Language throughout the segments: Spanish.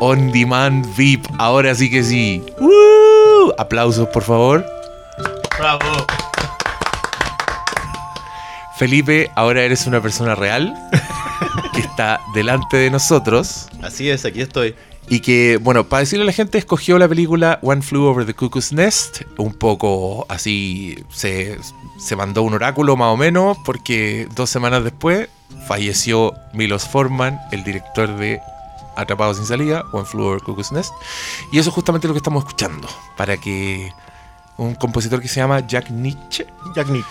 On Demand VIP. Ahora sí que sí. ¡Woo! Aplausos, por favor. Bravo. Felipe, ahora eres una persona real que está delante de nosotros Así es, aquí estoy. y que, bueno, para decirle a la gente, escogió la película One Flew Over the Cuckoo's Nest. Un poco así, se, se mandó un oráculo más o menos, porque dos semanas después falleció Milos Forman, el director de Atrapados sin salida, One Flew Over the Cuckoo's Nest. Y eso es justamente lo que estamos escuchando, para que un compositor que se llama Jack Nietzsche Jack Nick.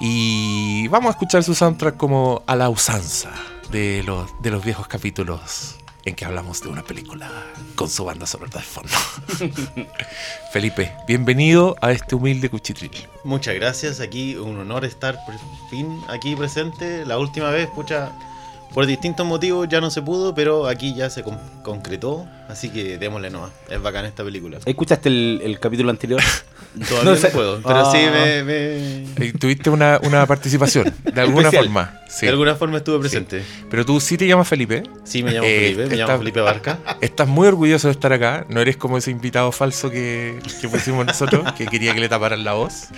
y vamos a escuchar su soundtrack como a la usanza de los, de los viejos capítulos en que hablamos de una película con su banda sonora de fondo. Felipe, bienvenido a este humilde cuchitril. Muchas gracias. Aquí un honor estar por fin aquí presente. La última vez, pucha, por distintos motivos ya no se pudo, pero aquí ya se con- concretó. Así que démosle nomás. Es bacán esta película. ¿Escuchaste el, el capítulo anterior? Todavía No no, sé. puedo, pero sí Ah. me, me- Eh, Tuviste una, una participación, de alguna Especial. forma. Sí. de alguna forma estuve presente. Pero tú sí te llamas Felipe. Sí, me llamo Eh, Felipe, me está- llamo Felipe Barca. Estás muy orgulloso de estar acá. No eres como ese invitado falso que, que pusimos nosotros, que quería que le taparan la voz.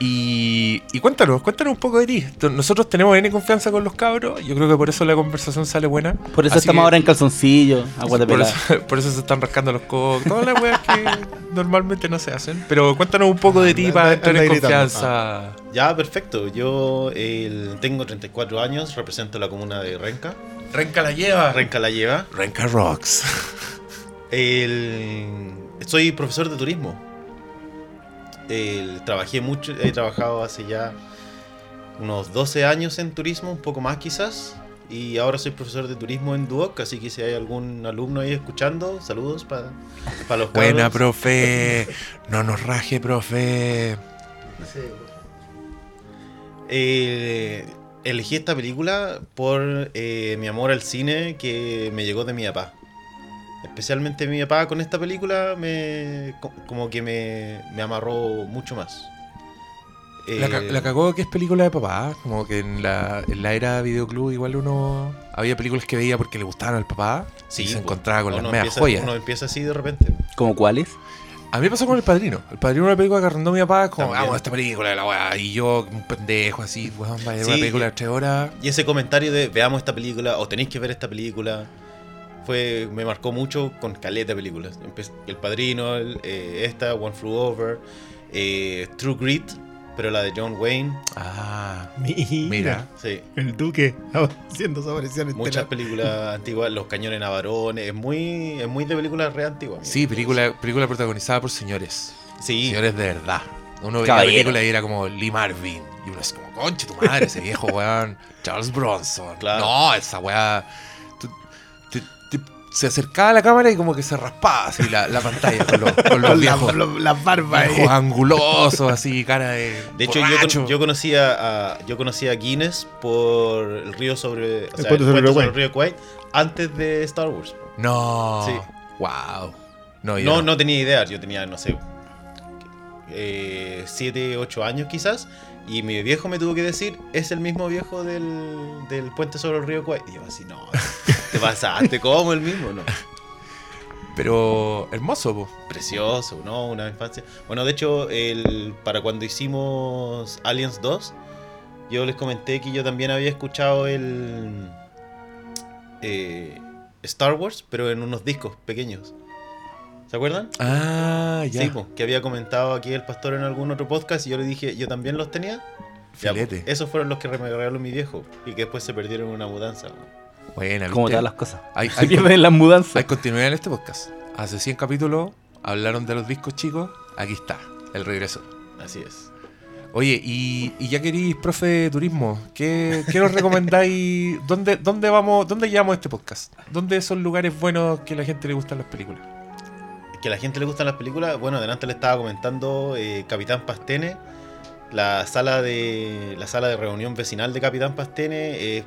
Y, y cuéntanos, cuéntanos un poco de ti. Nosotros tenemos N confianza con los cabros. Yo creo que por eso la conversación sale buena. Por eso Así estamos que- ahora en calzoncillo, agua de por eso, por eso se están rascando los codos. Todas las weas que normalmente no se hacen. Pero cuéntanos un poco de ti Anda- para entrar en confianza. Ya, perfecto. Yo el- tengo 34 años, represento la comuna de Renca. Renca la lleva. Renca la lleva. Renca Rocks. El- soy profesor de turismo. Trabajé mucho, he trabajado hace ya unos 12 años en turismo, un poco más quizás. Y ahora soy profesor de turismo en Duoc, así que si hay algún alumno ahí escuchando, saludos para los Buena, cabros. profe. No nos raje, profe. Eh, elegí esta película por eh, mi amor al cine que me llegó de mi papá. Especialmente mi papá con esta película me co- como que me, me amarró mucho más. La, ca- Eh, la cagó que es película de papá. Como que en la, en la era videoclub igual uno... Había películas que veía porque le gustaban al papá. sí, y se pues, encontraba con las medias joyas. Uno empieza así de repente. ¿Como cuáles? A mí me pasó con El Padrino. El Padrino era una película que arrendó mi papá. Como, También. vamos a esta película de la weá. Y yo, un pendejo así, weón, vaya una película de tres horas. Y ese comentario de veamos esta película o tenéis que ver esta película fue me marcó mucho con caleta de películas. El Padrino, el, eh, esta, One Flew Over, eh, True Grit, pero la de John Wayne. Ah, Mira, mira. Sí, el Duque haciendo su aparición en muchas películas antiguas, Los Cañones Navarones, es muy, es muy de películas re antiguas. Sí, película, película protagonizada por señores. Sí, Señores de verdad. Uno veía la película y era como Lee Marvin. Y uno es como, conche tu madre, ese viejo weón. Charles Bronson. Claro. No, esa weá. Se acercaba a la cámara y como que se raspaba así la, la pantalla con los, con los Con la- viejos, barbas. viejos eh. angulosos, así, cara de. De hecho, yo, yo conocía a, yo conocía a Guinness por el río sobre, o sea, puente sobre el río el río Kwai antes de Star Wars. No. Sí. Wow. No, yo No, no tenía idea, yo tenía, no sé, 7, 8 años quizás, y mi viejo me tuvo que decir, es el mismo viejo del, del puente sobre el río Kwai. Y yo así, no, te pasaste como el mismo, ¿no? Pero hermoso, po. Precioso, ¿no? Una infancia. Bueno, de hecho, el, para cuando hicimos Aliens 2, yo les comenté que yo también había escuchado el eh, Star Wars, pero en unos discos pequeños. ¿Se acuerdan? Ah, ya. Sí, po, que había comentado aquí el pastor en algún otro podcast y yo le dije, yo también los tenía. Ya, po, Filete. esos fueron los que me regaló mi viejo y que después se perdieron en una mudanza. po. Buena, Como todas las cosas. Hay, Se hay, pierden las mudanzas. hay continuidad en este podcast. Hace 100 capítulos hablaron de los discos chicos. Aquí está, el regreso. Así es. Oye, y, y ya queréis, profe de turismo, ¿qué, qué nos recomendáis? ¿Dónde, ¿Dónde vamos, dónde llevamos este podcast? ¿Dónde son lugares buenos que a la gente le gustan las películas? Que a la gente le gustan las películas. Bueno, adelante le estaba comentando eh, Capitán Pastene. La sala de la sala de reunión vecinal de Capitán Pastene es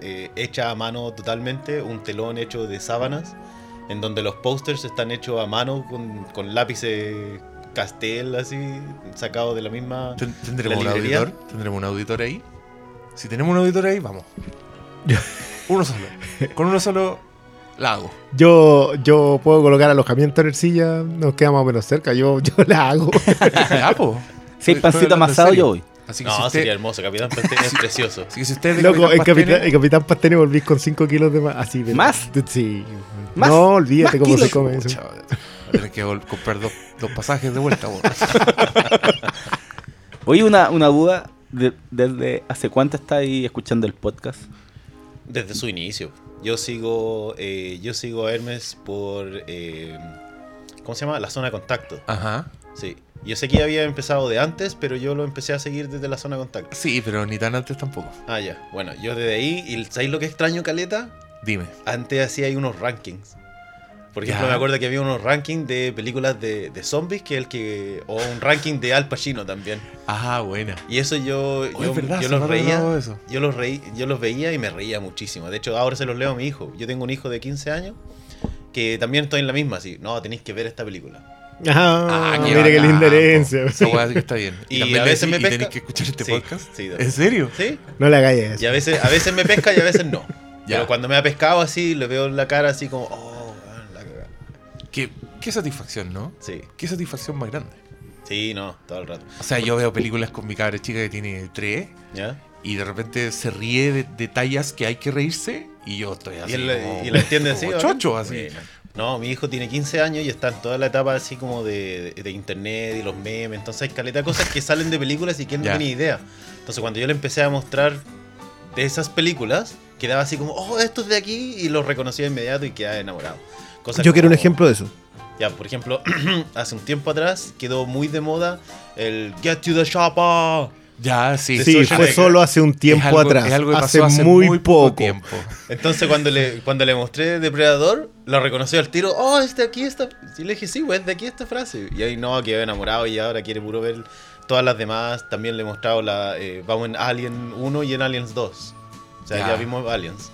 eh, hecha a mano totalmente, un telón hecho de sábanas, en donde los pósters están hechos a mano con, con lápices Castel, así, sacado de la misma. Ten- ¿Tendremos un auditor? ¿Tendremos un auditor ahí? Si tenemos un auditor ahí, vamos. Uno solo. Con uno solo la hago. Yo, yo puedo colocar alojamiento en Ercilla, nos queda más o menos cerca. Yo, yo la hago. Ya, po. Si hay pancito amasado, yo voy. Así que No, si usted, sería hermoso. Capitán Pastene es precioso. así que si usted es de Loco, en Capitán Capitán, Pastene, en Capitán Pastene volvís con 5 kilos de más. Así, de- ¿Más? sí. ¿Más? No, olvídate ¿Más cómo se kilos? come eso. Tener que comprar dos, dos pasajes de vuelta. Oye, una, una duda. de- ¿Desde hace cuánto estáis escuchando el podcast? Desde su inicio. Yo sigo, eh, yo sigo a Hermes por, eh, ¿cómo se llama? La zona de contacto. Ajá. Sí. Yo sé que había empezado de antes, pero yo lo empecé a seguir desde la zona de contacto. Sí, pero ni tan antes tampoco. Ah, ya. Bueno, yo desde ahí, ¿y sabéis lo que extraño, Caleta? Dime. Antes hacía ahí unos rankings. Por ejemplo, Ya. me acuerdo que había unos rankings de películas de, de zombies, que el que. O un ranking de Al Pacino también. Ah, buena. Y eso yo, Oh, yo, es verdad, yo los eso. Yo los, reí, yo los veía y me reía muchísimo. De hecho, ahora se los leo a mi hijo. Yo tengo un hijo de 15 años que también estoy en la misma, así. No, tenéis que ver esta película. Ah, qué mira qué linda herencia. Esa weá sí que está bien. Y a veces me ¿y pesca- tenéis que escuchar este Sí, podcast? sí, ¿En serio? ¿Sí? No le hagáis eso. Y a veces, a veces me pesca y a veces no. Ya. Pero cuando me ha pescado así, le veo en la cara así como, oh, la. Qué, qué satisfacción, ¿no? Sí, Qué satisfacción más grande. sí, no, todo el rato. O sea, yo veo películas con mi cabra chica que tiene tres ¿Ya? y de repente se ríe de, de tallas que hay que reírse y yo estoy así. Y él, como- y lo entiende así. chocho, así. Bueno. No, mi hijo tiene 15 años y está en toda la etapa así como de, de- de internet y los memes. Entonces hay caleta cosas que salen de películas y que él no tiene idea. Entonces cuando yo le empecé a mostrar de esas películas, quedaba así como, oh, esto es de aquí y lo reconocía de inmediato y quedaba enamorado. Yo quiero un ejemplo de eso. Ya, por ejemplo, hace un tiempo atrás quedó muy de moda el Get to the Shopper. Ya, sí. Sí, Social fue solo hace un Es tiempo algo- atrás. es algo que hace, pasó hace muy, poco, poco. tiempo. Entonces cuando le, cuando le mostré Depredador, lo reconoció al tiro. Oh, es de aquí esta. Y le dije, sí, güey, es de aquí esta frase. Y ahí no, quedó enamorado y ahora quiere puro ver todas las demás. También le he mostrado la. eh, vamos en Alien 1 y en Aliens 2. O sea, Ya. ya, vimos Aliens.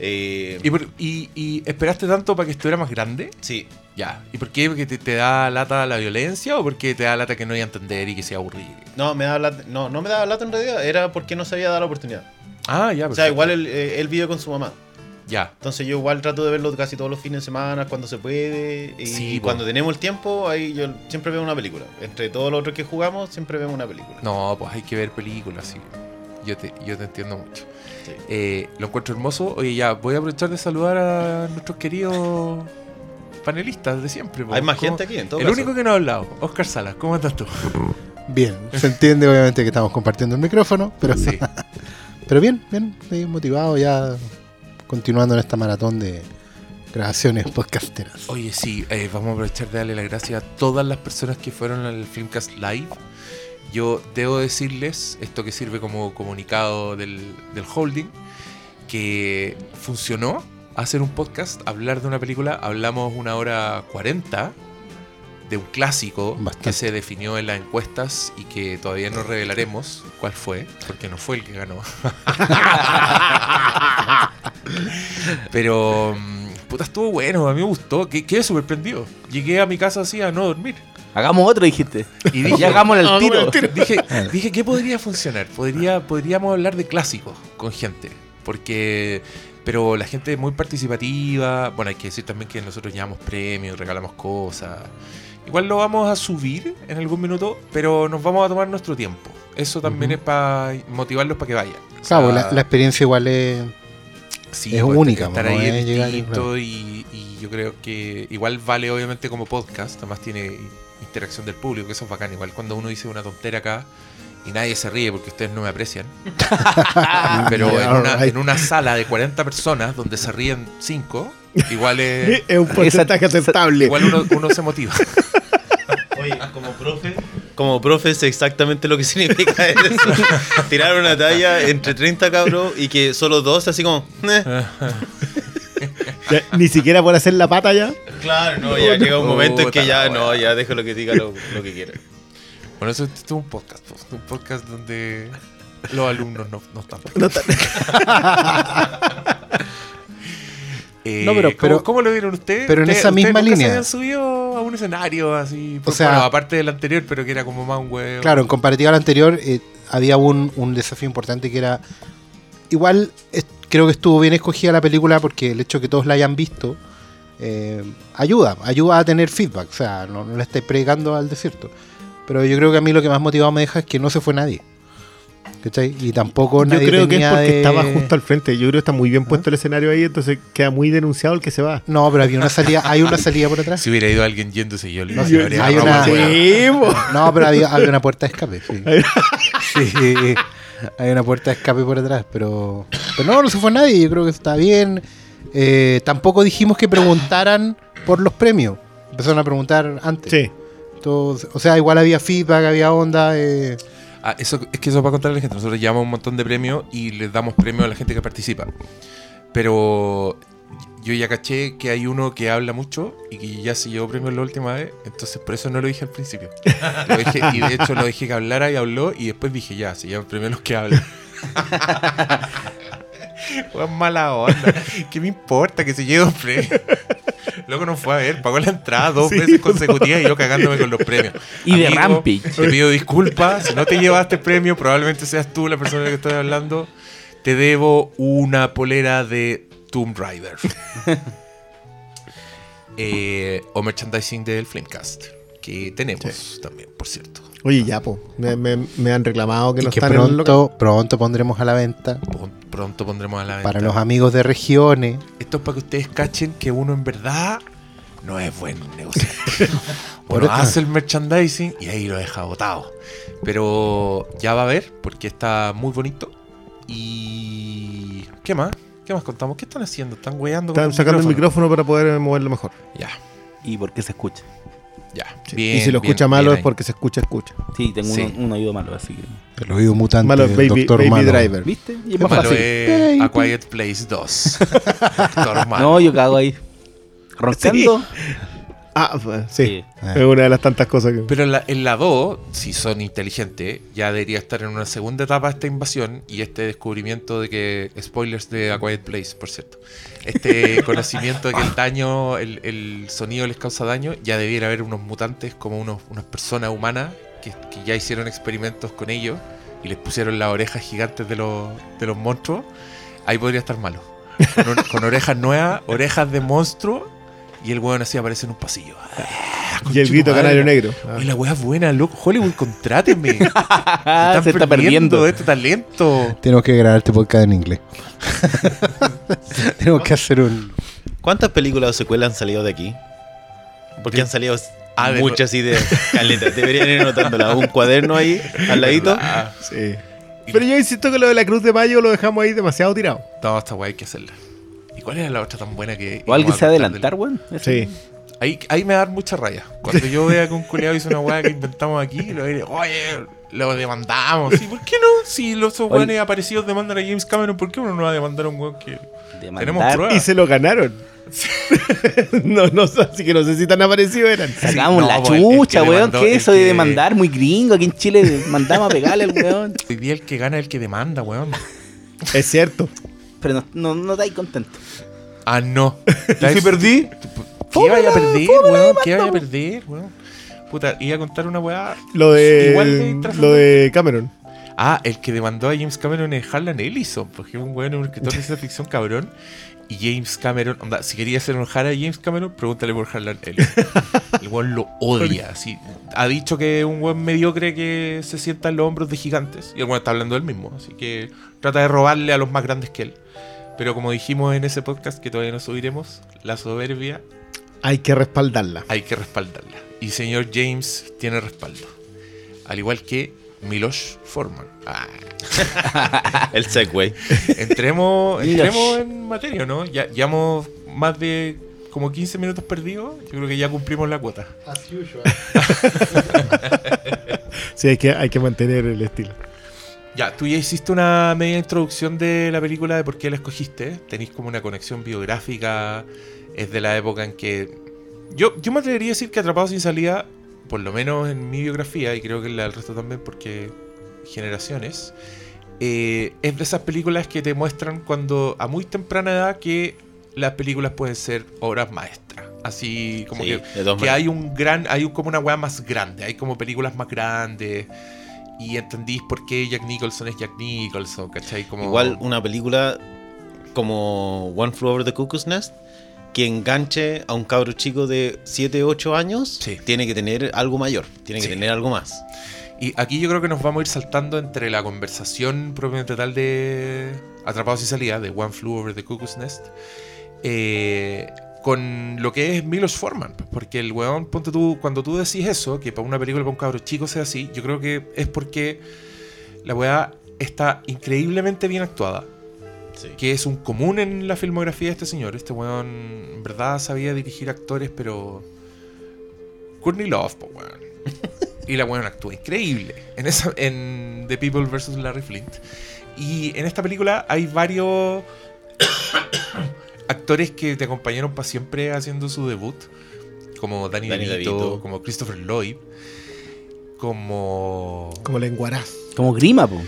Eh, ¿Y, por- y- y esperaste tanto para que estuviera más grande? sí, Ya. ¿Y por qué? ¿Porque te, te da lata la violencia o porque te da lata que no hay a entender y que sea aburrido? no, me daba lata- no, no me daba lata en realidad, era porque no se había dado la oportunidad. Ah, ya. O sea, perfecto. igual él, él vive con su mamá. Ya. Entonces yo igual trato de verlo casi todos los fines de semana, cuando se puede. Y Sí, po. cuando tenemos el tiempo, ahí yo siempre veo una película. Entre todos los otros que jugamos, siempre vemos una película. No, pues hay que ver películas, sí. Yo te, yo te entiendo mucho. Sí. Eh, lo encuentro hermoso. Oye, ya, voy a aprovechar de saludar a nuestros queridos panelistas de siempre. Hay más ¿Cómo- gente aquí, en todo El caso. único que no ha hablado, Oscar Salas, ¿cómo estás tú? Bien, se entiende obviamente que estamos compartiendo el micrófono, pero, Sí. pero bien, bien, motivado ya continuando en esta maratón de grabaciones podcasteras. Oye, sí, eh, vamos a aprovechar de darle las gracias a todas las personas que fueron al Filmcast Live. Yo debo decirles, esto que sirve como comunicado del, del holding, que funcionó hacer un podcast, hablar de una película. Hablamos una hora cuarenta de un clásico Bastante. que se definió en las encuestas y que todavía no revelaremos cuál fue, porque no fue el que ganó. Pero, mm, puta, estuvo bueno, a mí me gustó, que- quedé súper prendido. Llegué a mi casa así a no dormir. Hagamos otro, dijiste. Y dije, Ya hagámosle el tiro. Dije, dije, ¿qué podría funcionar? Podría, podríamos hablar de clásicos con gente. Porque. Pero la gente es muy participativa. Bueno, hay que decir también que nosotros llevamos premios, regalamos cosas. Igual lo vamos a subir en algún minuto, pero nos vamos a tomar nuestro tiempo. Eso también es para motivarlos para que vayan. O Claro, sea, la, la experiencia igual es... Sí, es pues, única, Estar no ahí es llegar y, y yo creo que igual vale obviamente como podcast, además tiene interacción del público, que eso es bacán. Igual cuando uno dice una tontera acá y nadie se ríe porque ustedes no me aprecian. Pero en una, en una sala de 40 personas donde se ríen 5, igual es, Es un porcentaje aceptable. igual uno, uno se motiva. Oye, como profe. Como profe sé exactamente lo que significa eso. Tirar una talla entre 30 cabros y que solo dos así como. "Eh". Ya, ni siquiera por hacer la pata ya. Claro, no, ya llega un momento en que ya no, ya déjalo que diga lo, lo que quiera. Bueno, eso es un podcast, pues, un podcast donde los alumnos no, no están. No tan- Eh, No, pero- ¿cómo, pero- cómo lo vieron ustedes? pero en ¿Ustedes- esa misma nunca línea. se habían subido a un escenario así? Por- sea- bueno, aparte del anterior, pero que era como más un huevo. Claro, en comparativa al anterior, eh, había un, un desafío importante que era. Igual, es- creo que estuvo bien escogida la película porque el hecho de que todos la hayan visto eh, ayuda, ayuda a tener feedback. O sea, no, no le estáis predicando al desierto. Pero yo creo que a mí lo que más motivado me deja es que no se fue nadie. ¿Cachai? Y tampoco Yo nadie creo que es porque de- estaba justo al frente. Yo creo que está muy bien puesto el escenario ahí, entonces queda muy denunciado el que se va. No, pero había una salida, hay una salida por atrás. Si hubiera ido alguien yéndose, yo le No, habría hay una- la hueá. No, pero había, había una puerta de escape, sí. Sí, hay una puerta de escape por atrás, pero, pero no, no se fue nadie, yo creo que está bien. Eh, tampoco dijimos que preguntaran por los premios. Empezaron a preguntar antes. Sí. Todo- o sea, igual había feedback, había onda. eh, Ah, eso, es que eso para contarle a la gente. Nosotros llevamos un montón de premios y les damos premios a la gente que participa. Pero yo ya caché que hay uno que habla mucho y que ya se llevó premios la última vez. Entonces por eso no lo dije al principio. Lo dejé- y de hecho lo dejé que hablara y habló y después dije ya, se llevan premios los que hablan. Fue mala onda. ¿Qué me importa que se lleve un premio? Luego no fue a ver, pagó la entrada dos Sí, veces consecutivas y yo cagándome con los premios. Y de Rampage. Te pido disculpas. Si no te llevaste premio, probablemente seas tú la persona de la que estoy hablando. Te debo una polera de Tomb Raider. Eh, o merchandising del Flamecast. Que tenemos también, por cierto. Oye, ya, po. Me, me- me han reclamado que y no que están en el local. pronto, pronto pondremos a la venta Pronto pondremos a la venta. para los amigos de regiones. Esto es para que ustedes cachen que uno en verdad no es buen Uno esto- hace el merchandising y ahí lo deja botado. Pero ya va a ver, porque está muy bonito. Y. ¿Qué más? ¿Qué más contamos? ¿Qué están haciendo? ¿Están weando con Están sacando el micrófono para poder moverlo mejor. Ya, ¿Y por qué se escucha? ya. Sí. Bien, y si lo bien, escucha malo bien es porque se escucha, escucha. Sí, tengo Sí. Un, un oído malo, así que. El oído mutante Malo Baby, doctor baby Malo. Driver. ¿Viste? Y es más Malo fácil. es A. Quiet Place 2. Doctor Malo. No, yo cago ahí. Roncando. Ah, pues, sí. Sí. Ah. Es una de las tantas cosas que. Pero en la, en la 2, si son inteligentes, ya debería estar en una segunda etapa esta invasión y este descubrimiento de que. Spoilers de A Quiet Place, por cierto. Este conocimiento de que el daño, el, el sonido les causa daño, ya debiera haber unos mutantes como unos, unas personas humanas que, que ya hicieron experimentos con ellos y les pusieron las orejas gigantes de los, de los monstruos. Ahí podría estar malo. Con, con orejas nuevas, orejas de monstruo y el weón así aparece en un pasillo. Ah, Y el grito canario negro. Ah. Y la weá es buena, loco. Hollywood, contráteme. Se Ah, están se está perdiendo. este talento. Tenemos que grabar este podcast en inglés. Tenemos que hacer un. ¿Cuántas películas o secuelas han salido de aquí? Porque han salido Ah, de- muchas ideas. Caleta, deberían ir anotándolas. Un cuaderno ahí, al ladito. Ah, Sí. Pero yo insisto que lo de la Cruz de Mayo lo dejamos ahí demasiado tirado. no, esta weá hay que hacerla. ¿Y cuál era la otra tan buena que. O alguien se a va a adelantar, weón. Sí. Ahí, ahí me da mucha raya. Cuando yo vea que un culiado hizo una weá que inventamos aquí, lo diré, oye, lo demandamos. ¿Sí? ¿Por qué no? Si los weones aparecidos demandan a James Cameron, ¿por qué uno no va a demandar a un weón que. Demandar. Tenemos pruebas. Y se lo ganaron. no, no, sé, así que no sé si tan aparecidos eran. Sacamos no, la pues, el- el chucha, que weón. ¿Qué es eso de que- demandar? Muy gringo. Aquí en Chile mandamos a pegarle al weón. Hoy día el que gana es el que demanda, weón. Es cierto. Pero no, no, no estáis contento. Ah, no. ¿Y si perdí? ¿Qué vaya a perder, weón? ¿Qué vaya a perder, weón? Puta, iba a contar una weá. Lo de, Igual de trascendente. lo de Cameron. Ah, el que demandó a James Cameron es Harlan Ellison, porque es un weón, un escritor de ciencia ficción cabrón. Y James Cameron, onda, si quería hacer enojar a James Cameron, pregúntale por Harlan Ellison. El weón lo odia. Así. Ha dicho que es un weón mediocre que se sienta en los hombros de gigantes. Y el weón está hablando del mismo. Así que trata de robarle a los más grandes que él. Pero como dijimos en ese podcast que todavía no subiremos, la soberbia Hay que respaldarla. hay que respaldarla. Y señor James tiene respaldo. Al igual que Miloš Forman. Ah, El Segway. entremos, entremos en materia, ¿no? Ya llevamos más de como 15 minutos perdidos. Yo creo que ya cumplimos la cuota. Sí, hay que, hay que mantener el estilo. Ya, tú ya hiciste una media introducción de la película de por qué la escogiste. Tenéis como una conexión biográfica. Es de la época en que. Yo, yo me atrevería a decir que Atrapado sin salida, por lo menos en mi biografía, y creo que en la del resto también, porque generaciones, eh, es de esas películas que te muestran cuando a muy temprana edad que las películas pueden ser obras maestras. Así como Sí, que que hay un gran, hay un- como una weá más grande, hay como películas más grandes y entendís por qué Jack Nicholson es Jack Nicholson, ¿cachai? Como, Igual una película como One Flew Over the Cuckoo's Nest, que enganche a un cabro chico de 7, 8 años, Sí. tiene que tener algo mayor, tiene que tener algo más. Y aquí yo creo que nos vamos a ir saltando entre la conversación propiamente tal de Atrapados y Salida, de One Flew Over the Cuckoo's Nest, eh, con lo que es Milos Forman. Porque el weón, ponte tú, cuando tú decís eso, que para una película para un cabro chico sea así, yo creo que es porque la weá está increíblemente bien actuada. Sí. Que es un común en la filmografía de este señor. Este weón, en verdad, sabía dirigir actores, pero. Courtney Love, po, weón. Y la weón actúa increíble. En, esa, en The People vs. Larry Flint. Y en esta película hay varios actores que te acompañaron para siempre haciendo su debut. Como Danny, Danny DeVito, DeVito. como Christopher Lloyd, como Como lenguaraz. Como grima, po.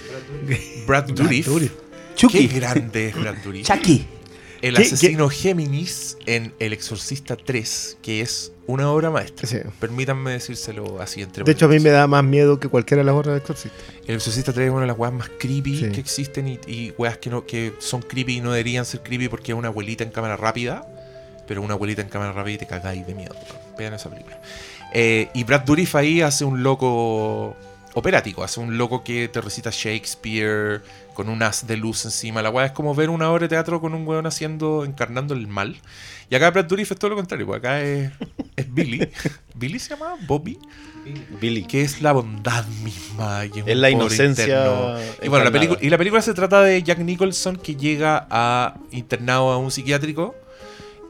Brad Dourif. Dourif. Qué Chucky. grande es Brad Dourif. Chucky. El ¿Qué- asesino Géminis en El Exorcista 3, que es una obra maestra. Sí. Permítanme decírselo así entre De hecho, a mí me da más miedo que cualquiera de las otras de Exorcista. El Exorcista 3 es una de las weas más creepy Sí. que existen y, y weas que, no, que son creepy y no deberían ser creepy porque es una abuelita en cámara rápida. Pero una abuelita en cámara rápida y te cagáis de miedo. Vean esa película. Eh, y Brad Dourif ahí hace un loco operático, hace un loco que te recita Shakespeare con un as de luz encima. La weá es como ver una obra de teatro con un weón haciendo, encarnando el mal. Y acá Brad Dourif es todo lo contrario, pues acá es, es Billy. ¿Billy se llama? ¿Bobby? Billy. que es la bondad misma. y Es la inocencia interno. Y bueno, la película, y la película se trata de Jack Nicholson que llega a internado a un psiquiátrico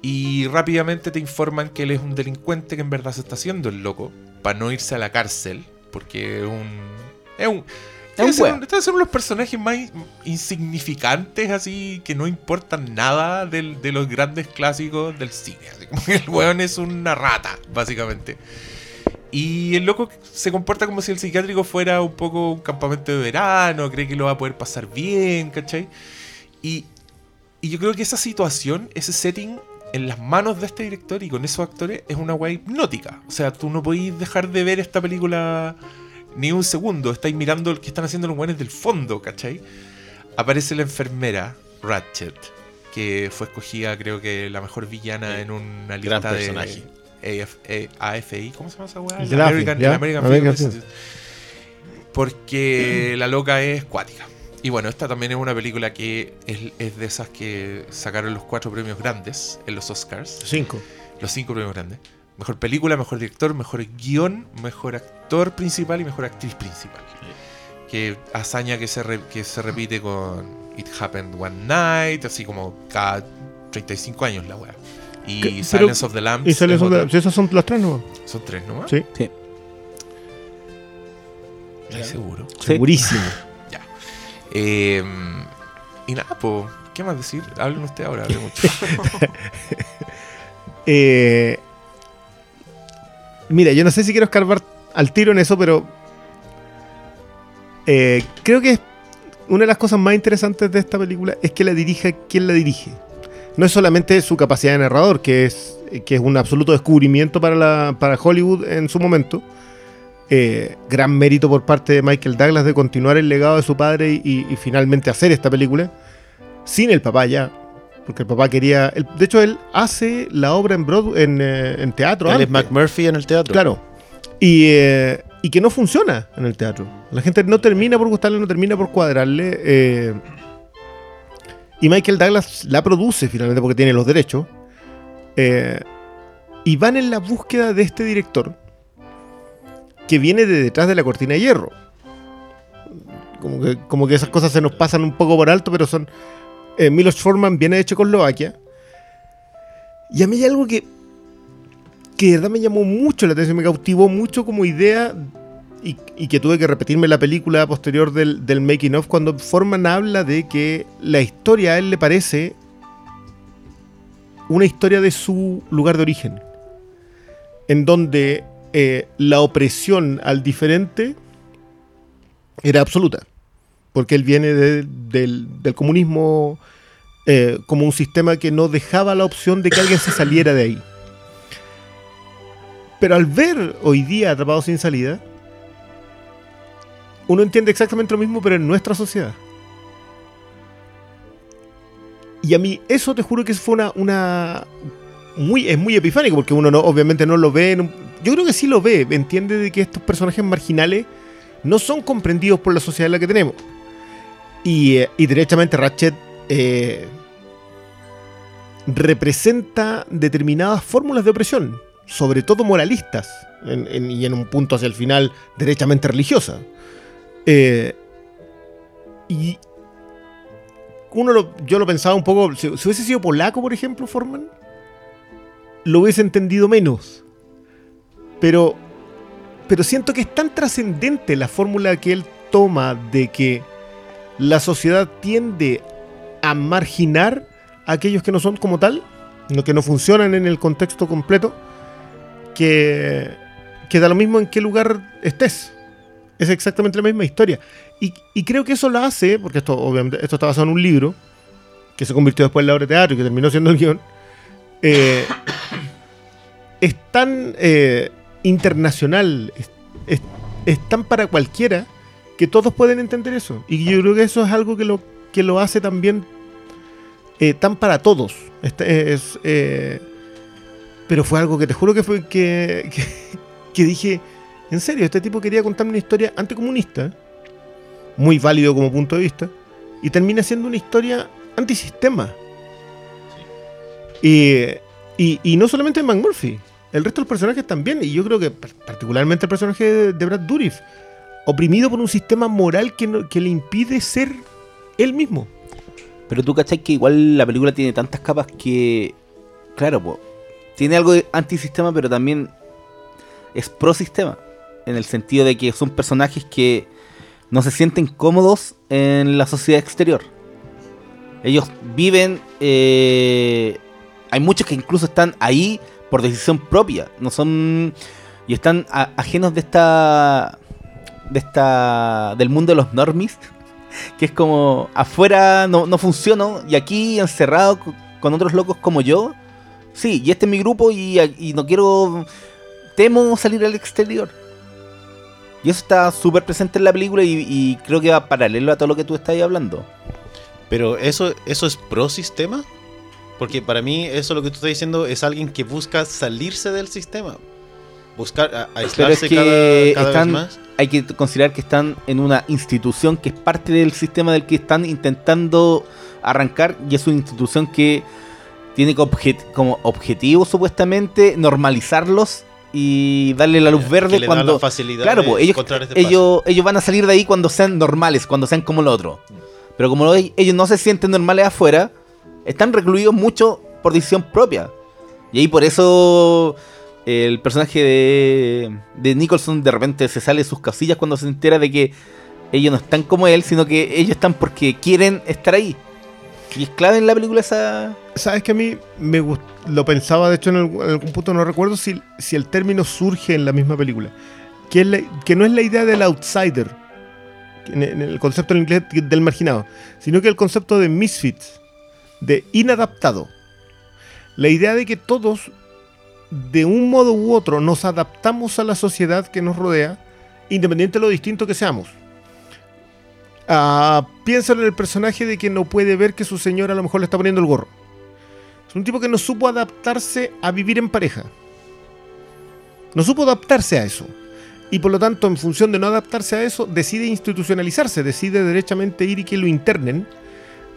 y rápidamente te informan que él es un delincuente que en verdad se está haciendo el loco para no irse a la cárcel porque es un es un ser uno de los personajes más in- insignificantes así que no importan nada del- de los grandes clásicos del cine así como que el weón es una rata básicamente y el loco se comporta como si el psiquiátrico fuera un poco un campamento de verano, cree que lo va a poder pasar bien, ¿cachai? Y, y yo creo que esa situación, ese setting en las manos de este director y con esos actores es una guay hipnótica. O sea, tú no podéis dejar de ver esta película ni un segundo. Estáis mirando lo que están haciendo los guanes del fondo, ¿cachai? Aparece la enfermera Ratchet, que fue escogida creo que la mejor villana Sí. en una Gran lista de personaje. AF, eh, AFI, ¿cómo se llama esa weá? American, American American Film. Porque la loca es cuática. Y bueno, esta también es una película que es, es de esas que sacaron los cuatro premios grandes en los Oscars. Cinco. Los cinco premios grandes. Mejor película, mejor director, mejor guion, mejor actor principal y mejor actriz principal. Que hazaña que se, re- que se repite con It Happened One Night, así como cada 35 años la weá. Y ¿Qué? Pero- Silence of the Lambs. Y sale es eso de- otra. si esos son los tres, ¿no? Son tres nomás. Sí. Sí. ¿Estás seguro? Sí. Segurísimo. Eh, y nada, pues, ¿qué más decir? Hablen ustedes ahora, hablé mucho. Eh, mira, yo no sé si quiero escarbar al tiro en eso, pero eh, creo que una de las cosas más interesantes de esta película es que la dirija quien la dirige. No es solamente su capacidad de narrador, que es, que es un absoluto descubrimiento para, la, para Hollywood en su momento. Eh, gran mérito por parte de Michael Douglas de continuar el legado de su padre y finalmente hacer esta película sin el papá ya, porque el papá quería. el- de hecho, él hace la obra en, Broadway, en, eh, en teatro. Él es. McMurphy en el teatro. Claro. Y, eh, y que no funciona en el teatro. La gente no termina por gustarle, no termina por cuadrarle. eh, y Michael Douglas la produce finalmente porque tiene los derechos. eh, y van en la búsqueda de este director que viene de detrás de la cortina de hierro. Como que, como que esas cosas se nos pasan un poco por alto, pero son. Eh, Milos Forman viene de Checoslovaquia. Y a mí hay algo que, que de verdad me llamó mucho la atención, me cautivó mucho como idea y, que tuve que repetirme la película posterior del, del making of cuando Forman habla de que la historia a él le parece una historia de su lugar de origen, en donde eh, la opresión al diferente era absoluta, porque él viene de- del, comunismo eh, como un sistema que no dejaba la opción de que alguien se saliera de ahí. Pero al ver hoy día Atrapados sin salida, uno entiende exactamente lo mismo, pero en nuestra sociedad. y a mí eso te juro que fue una, una muy, es muy epifánico, porque uno no, obviamente no lo ve. en yo creo que sí lo ve, entiende de que estos personajes marginales no son comprendidos por la sociedad en la que tenemos. Y, eh, y derechamente Ratchet eh, representa determinadas fórmulas de opresión, sobre todo moralistas, y en un punto hacia el final derechamente religiosa. Eh, y uno lo- yo lo pensaba un poco, si, si hubiese sido polaco, por ejemplo, Forman, lo hubiese entendido menos. Pero, pero siento que es tan trascendente la fórmula que él toma de que la sociedad tiende a marginar a aquellos que no son como tal, que no funcionan en el contexto completo, que, da lo mismo en qué lugar estés. Es exactamente la misma historia. Y, creo que eso lo hace, porque esto obviamente esto está basado en un libro, que se convirtió después en la obra de teatro y que terminó siendo el guion, eh, es tan eh, internacional, es tan para cualquiera, que todos pueden entender eso. Y yo creo que eso es algo que lo, que lo hace también eh, tan para todos. Este es, eh, pero fue algo que te juro que fue que, que, dije, en serio, este tipo quería contarme una historia anticomunista, muy válido como punto de vista, y termina siendo una historia antisistema. Y, y, y no solamente McMurphy, el resto de los personajes también, y yo creo que par- particularmente el personaje de, de Brad Dourif, oprimido por un sistema moral que, no- que le impide ser él mismo. Pero tú cachai que igual la película tiene tantas capas que, claro, po, tiene algo de antisistema, pero también es pro sistema. En el sentido de que son personajes que no se sienten cómodos en la sociedad exterior. Ellos viven. eh, hay muchos que incluso están ahí por decisión propia. No son. Y están ajenos de esta. De esta. Del mundo de los normies que es como afuera no, no funciono y aquí encerrado co- con otros locos como yo, sí, y este es mi grupo y, no quiero, temo salir al exterior. Y eso está súper presente en la película y, creo que va paralelo a todo lo que tú estás hablando. Pero eso, eso es pro sistema. Porque para mí, eso lo que tú estás diciendo es alguien que busca salirse del sistema. Buscar a- aislarse que cada, cada están- vez más. Hay que considerar que están en una institución que es parte del sistema del que están intentando arrancar y es una institución que tiene como, objet- como objetivo supuestamente normalizarlos y darle la luz verde cuando la facilidad Claro, pues ellos, este ellos, ellos van a salir de ahí cuando sean normales, cuando sean como los otros. Pero como lo- ellos no se sienten normales afuera, están recluidos mucho por decisión propia. Y ahí por eso el personaje de, de Nicholson de repente se sale de sus casillas cuando se entera de que ellos no están como él, sino que ellos están porque quieren estar ahí. Y es clave en la película esa... Sabes que a mí me gust- lo pensaba, de hecho, en algún, punto no recuerdo si, si el término surge en la misma película. Que, no es la idea del outsider, en el concepto en inglés del marginado, sino que el concepto de misfits, de inadaptado. La idea de que todos, de un modo u otro, nos adaptamos a la sociedad que nos rodea, independiente de lo distinto que seamos. Ah, piénsalo en el personaje de que no puede ver que su señora a lo mejor le está poniendo el gorro. Es un tipo que no supo adaptarse a vivir en pareja. No supo adaptarse a eso. Y por lo tanto, en función de no adaptarse a eso, decide institucionalizarse, decide derechamente ir y que lo internen,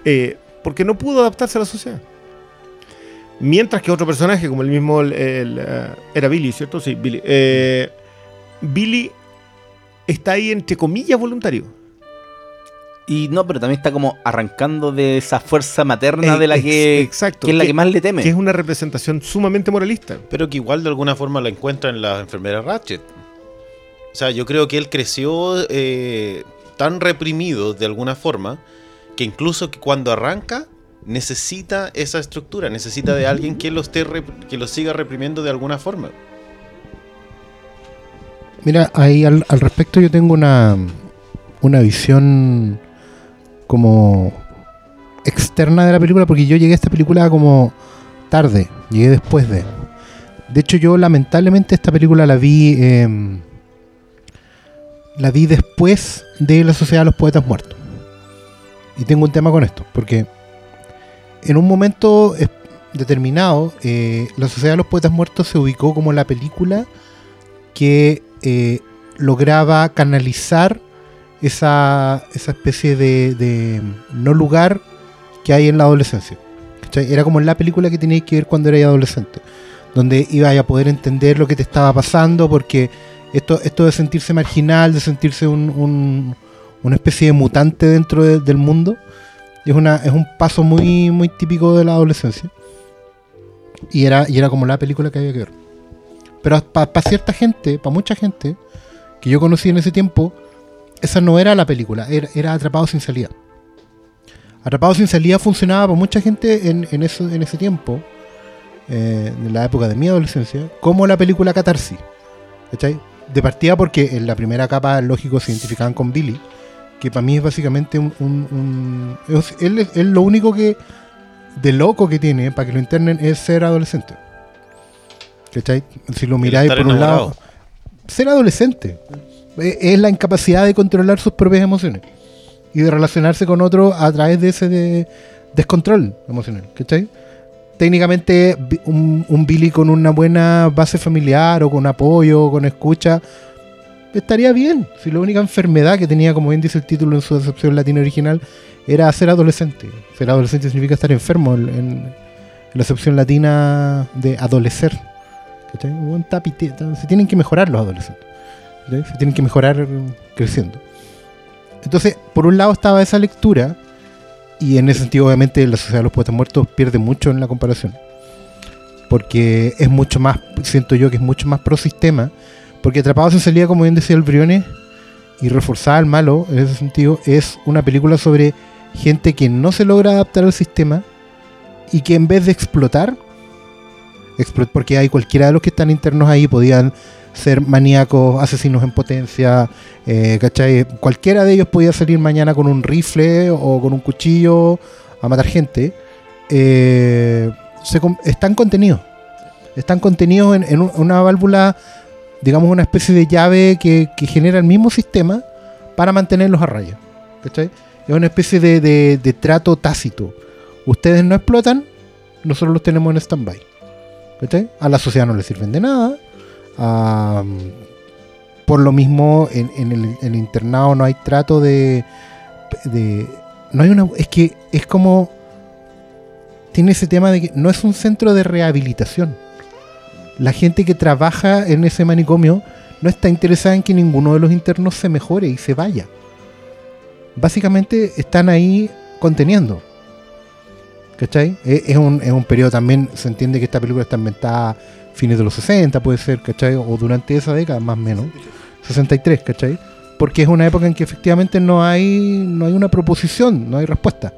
eh, porque no pudo adaptarse a la sociedad. Mientras que otro personaje, como el mismo, el- el, eh, era Billy, ¿cierto? Sí, Billy. Eh, Billy está ahí entre comillas voluntario. Y no, pero también está como arrancando de esa fuerza materna Eh, de la ex- que, exacto, que es la que más le teme. que es una representación sumamente moralista. Pero que igual de alguna forma la encuentra en la enfermera Ratchet. O sea, yo creo que él creció eh, tan reprimido de alguna forma que incluso que cuando arranca necesita esa estructura, necesita de alguien que lo esté que lo siga reprimiendo de alguna forma. Mira, ahí al, al respecto yo tengo una, una visión como externa de la película, porque yo llegué a esta película como tarde, llegué después de. De hecho, yo lamentablemente esta película la vi em, la vi después de La Sociedad de los Poetas Muertos. Y tengo un tema con esto, porque en un momento determinado, eh, La Sociedad de los Poetas Muertos se ubicó como la película que eh, lograba canalizar esa, esa especie de, de no lugar que hay en la adolescencia. Era como la película que tenías que ver cuando eras adolescente, donde ibas a poder entender lo que te estaba pasando, porque esto, esto de sentirse marginal, de sentirse un, un- una especie de mutante dentro de- del mundo, es, una, es un paso muy, muy típico de la adolescencia. Y era, y era como la película que había que ver. Pero para cierta gente, para mucha gente que yo conocí en ese tiempo, esa no era la película, era, era Atrapado sin salida. Atrapado sin salida funcionaba para mucha gente en, en, eso, en ese tiempo, eh, en la época de mi adolescencia, como la película Catarsis. ¿Cachai? De partida porque en la primera capa, lógico, se identificaban con Billy, que para mí es básicamente un... un- un- es- él, es- él lo único que de loco que tiene para que lo internen es ser adolescente. ¿Cachai? Si lo miráis por un lado, ser adolescente Eh, es la incapacidad de controlar sus propias emociones y de relacionarse con otro a través de ese de- descontrol emocional. ¿Cachai? Técnicamente, un, un Billy con una buena base familiar o con apoyo o con escucha estaría bien. Si la única enfermedad que tenía, como bien dice el título en su acepción latina original, era ser adolescente. Ser adolescente significa estar enfermo en, la acepción latina de adolecer. Se tienen que mejorar los adolescentes. Se tienen que mejorar creciendo. Entonces, por un lado estaba esa lectura, y en ese sentido, obviamente, la Sociedad de los Poetas Muertos pierde mucho en la comparación. Porque es mucho más, siento yo que es mucho más pro sistema. Porque Atrapados en salida, como bien decía el Briones, y reforzada al malo, en ese sentido, es una película sobre gente que no se logra adaptar al sistema y que en vez de explotar, explo- porque hay cualquiera de los que están internos ahí podían ser maníacos, asesinos en potencia, eh, ¿cachai? Cualquiera de ellos podía salir mañana con un rifle o con un cuchillo a matar gente. eh, se están contenidos. Están contenidos en, en un- una válvula, digamos, una especie de llave que, que genera el mismo sistema para mantenerlos a raya. ¿cachai? Es una especie de, de- trato tácito. Ustedes no explotan, nosotros los tenemos en stand-by. A la sociedad no le sirven de nada. Ah, por lo mismo, en, en el, en el internado no hay trato de, de- No hay una. Es que es como. Tiene ese tema de que no es un centro de rehabilitación. La gente que trabaja en ese manicomio no está interesada en que ninguno de los internos se mejore y se vaya. Básicamente están ahí conteniendo. ¿Cachai? Es, es un, es un periodo también, se entiende que esta película está inventada fines de los 60, puede ser, ¿cachai? O durante esa década, más o menos. 63, ¿cachai? Porque es una época en que efectivamente no hay, no hay una proposición, no hay respuesta.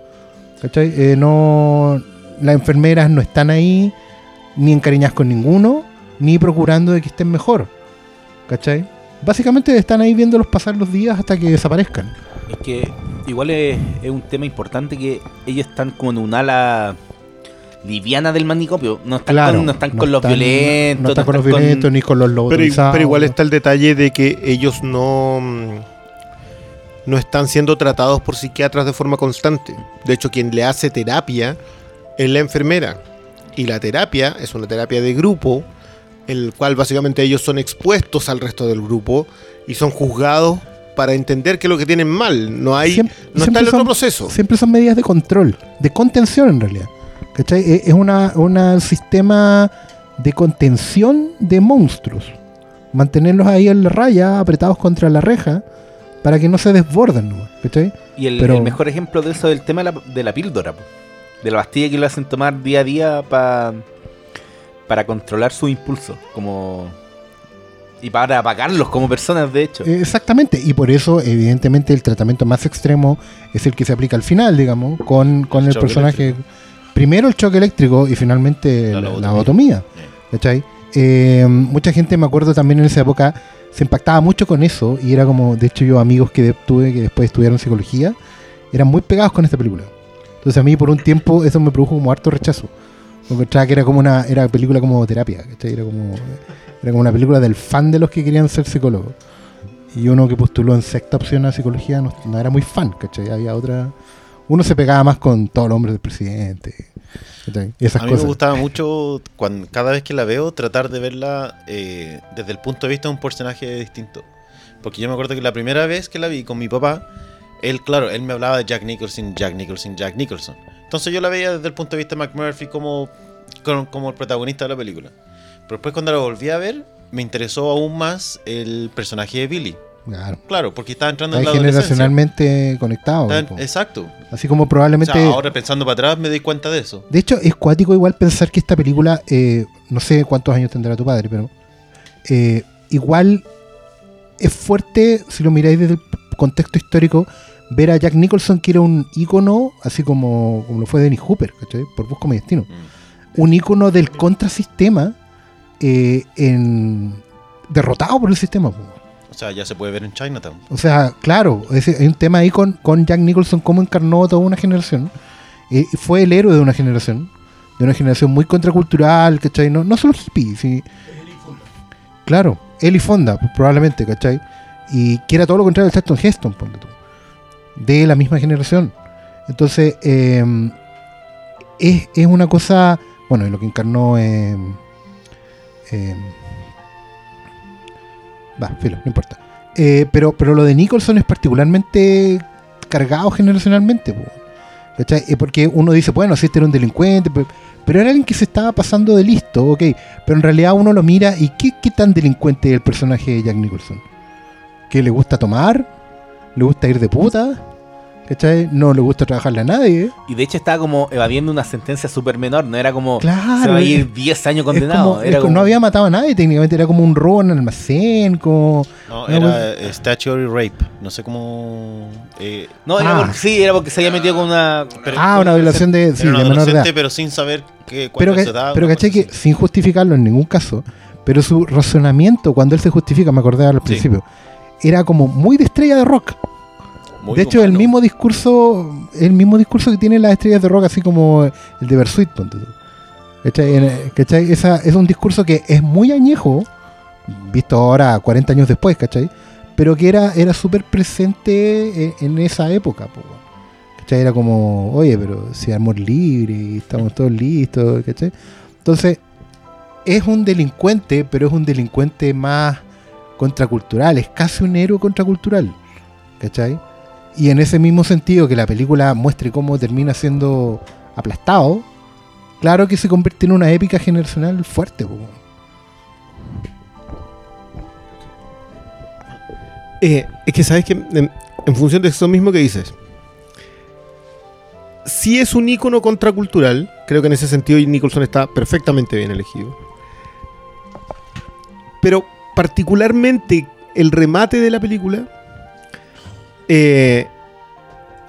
¿Cachai? Eh, no, las enfermeras no están ahí ni encariñadas con ninguno, ni procurando de que estén mejor. ¿Cachai? Básicamente están ahí viéndolos pasar los días hasta que desaparezcan. Es que igual es, es un tema importante que ellos están como en un ala liviana del manicomio. No están Claro, con, no están no con los están- violentos. No está con los están violentos ni con los Pero, i- lobotomizados. pero igual está el detalle de que ellos no, mm, no están siendo tratados por psiquiatras de forma constante. De hecho, quien le hace terapia es la enfermera. Y la terapia es una terapia de grupo, el cual básicamente ellos son expuestos al resto del grupo y son juzgados para entender qué es lo que tienen mal. No hay, no está el otro son- proceso. Siempre son medidas de control, de contención en realidad. ¿Cachai? E- Es una, una sistema de contención de monstruos. Mantenerlos ahí en la raya, apretados contra la reja, para que no se desborden. ¿Cachai? Y el, Pero- el mejor ejemplo de eso es el tema de la, de la píldora, po. De la pastilla que lo hacen tomar día a día pa- para controlar sus impulsos, como y para apagarlos como personas, de hecho. Exactamente, y por eso, evidentemente, el tratamiento más extremo es el que se aplica al final, digamos, con, con El personaje. eléctrico. Primero el choque eléctrico y finalmente La la, lobotomía. ¿cachai? Eh, mucha gente, me acuerdo también en esa época, se impactaba mucho con eso y era como, de hecho, yo amigos que tuve que después estudiaron psicología, eran muy pegados con esta película. Entonces a mí por un tiempo eso me produjo como harto rechazo. Porque que era como una era película como terapia, ¿cachai? Era como, era como una película del fan de los que querían ser psicólogos. Y uno que postuló en sexta opción a psicología no, no era muy fan, ¿cachai? Había otra, Uno se pegaba más con todos los hombres del presidente. esas A mí cosas. me gustaba mucho, cuando, cada vez que la veo, tratar de verla eh, desde el punto de vista de un personaje distinto. Porque yo me acuerdo que la primera vez que la vi con mi papá, él, claro, él me hablaba de Jack Nicholson, Jack Nicholson, Jack Nicholson. Entonces yo la veía desde el punto de vista de McMurphy como, como, como el protagonista de la película. Pero después cuando la volví a ver, me interesó aún más el personaje de Billy. Claro. Claro, porque estaba entrando Está en la generacionalmente conectado. Exacto. Así como O probablemente. sea, ahora pensando para atrás me doy cuenta de eso. De hecho, es cuático igual pensar que esta película, eh, no sé cuántos años tendrá tu padre, pero eh, igual es fuerte, si lo miráis desde el contexto histórico, ver a Jack Nicholson, que era un ícono, así como, como lo fue Dennis Hooper, ¿cachai? Por Busco mi Destino. Mm. Un ícono del contrasistema eh, en, derrotado por el sistema. O sea, ya se puede ver en Chinatown. O sea, claro, ese- hay un tema ahí con, con Jack Nicholson, cómo encarnó toda una generación. Eh, fue el héroe de una generación, de una generación muy contracultural, ¿cachai? No, no solo hippie, sí. Claro, y Fonda, pues, probablemente, ¿cachai? Y que era todo lo contrario del Charlton Heston, ponte tú. De la misma generación. Entonces, eh, es, es una cosa, bueno, lo que encarnó... eh, eh, Va, filo, no importa. Eh, pero, pero lo de Nicholson es particularmente cargado generacionalmente. Eh, porque uno dice, bueno, si este era un delincuente, pe- pero, era alguien que se estaba pasando de listo, ok. Pero en realidad uno lo mira y ¿qué, qué tan delincuente es el personaje de Jack Nicholson? ¿Que le gusta tomar? ¿Le gusta ir de puta? ¿Cachai? No le gusta trabajarle a nadie. Y de hecho estaba como evadiendo una sentencia súper menor, no era como Claro. se va a ir 10 años condenado. como- era es como- como- No había matado a nadie técnicamente, era como un robo en el almacén, como... No, No, era eh, statutory rape. No sé cómo. eh, No, era Ah. porque, sí, era porque se había metido con una. pero- ah, una violación de, sí, era un de menor edad. pero sin saber que, cuál pero que, su edad, pero cosa que así. sin justificarlo en ningún caso, pero su razonamiento cuando él se justifica, me acordé al Sí. principio, era como muy de estrella de rock. Muy de hecho, el mismo discurso, el mismo discurso que tienen las estrellas de rock, así como el de Bersuit, ponte tú. ¿Cachai? Esa, es un discurso que es muy añejo, visto ahora 40 años después, ¿cachai? Pero que era, era súper presente en, en esa época, po. ¿cachai? Era como, oye, pero si amor libre y estamos todos listos, ¿cachai? Entonces, es un delincuente, pero es un delincuente más contracultural, es casi un héroe contracultural, ¿cachai? Y en ese mismo sentido que la película muestre cómo termina siendo aplastado, claro que se convierte en una épica generacional fuerte. Eh, es que sabes que en, en función de eso mismo que dices, si es un ícono contracultural, creo que en ese sentido Nicholson está perfectamente bien elegido. Pero particularmente el remate de la película eh,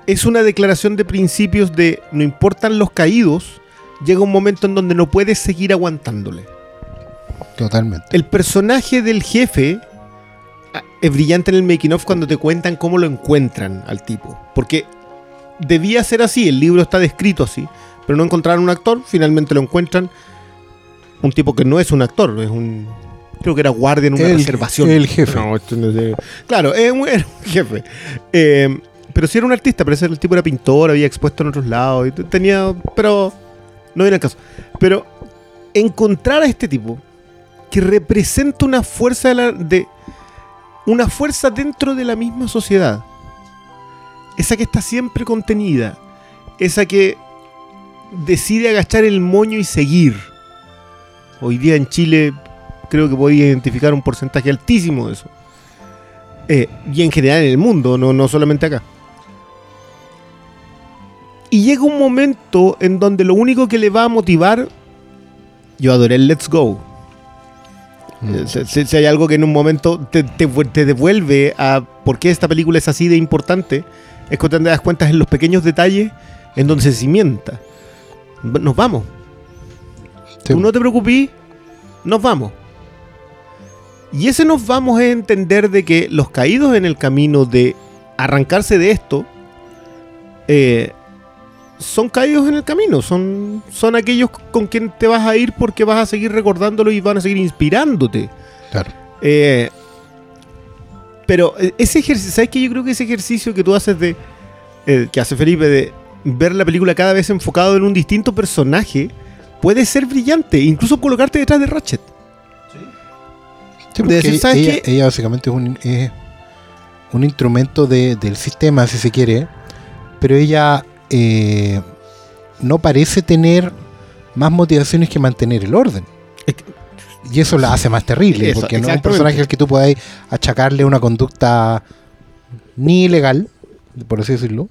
es una declaración de principios de no importan los caídos, llega un momento en donde no puedes seguir aguantándole. Totalmente. El personaje del jefe ah, es brillante en el making of cuando te cuentan cómo lo encuentran al tipo. Porque debía ser así, el libro está descrito así, pero no encontraron un actor, finalmente lo encuentran. Un tipo que no es un actor, es un. Creo que era guardia en una El- reservación. el jefe. No, esto no sé. Claro, un, era un jefe. Eh, pero sí era un artista, parece que el tipo era pintor, había expuesto en otros lados. y tenía. Pero. No viene al caso. Pero encontrar a este tipo que representa una fuerza de, la- de- una fuerza dentro de la misma sociedad. Esa que está siempre contenida. Esa que decide agachar el moño y seguir. Hoy día en Chile creo que podía identificar un porcentaje altísimo de eso. Eh, y en general en el mundo, no, no solamente acá. Y llega un momento en donde lo único que le va a motivar. Yo adoré el Let's Go. Eh, Si, si- si hay algo que en un momento te, te devuelve a por qué esta película es así de importante, es cuando te das cuenta en los pequeños detalles en donde se cimienta. Nos vamos. Sí. Tú no te preocupes, nos vamos. Y ese nos vamos es entender de que los caídos en el camino de arrancarse de esto eh, son caídos en el camino, son, son aquellos con quien te vas a ir porque vas a seguir recordándolo y van a seguir inspirándote. Claro. Eh, pero ese ejercicio, ¿sabes qué? Yo creo que ese ejercicio que tú haces de. eh, que hace Felipe de ver la película cada vez enfocado en un distinto personaje puede ser brillante, incluso colocarte detrás de Ratchet. Sí, De porque decir, ella, ¿sabes ella- qué? ella básicamente es un, instrumento de- del sistema, si se quiere, pero ella eh, no parece tener más motivaciones que mantener el orden. Y eso la hace más terrible, Eso, porque no es un personaje al que tú podáis achacarle una conducta ni ilegal, por así decirlo,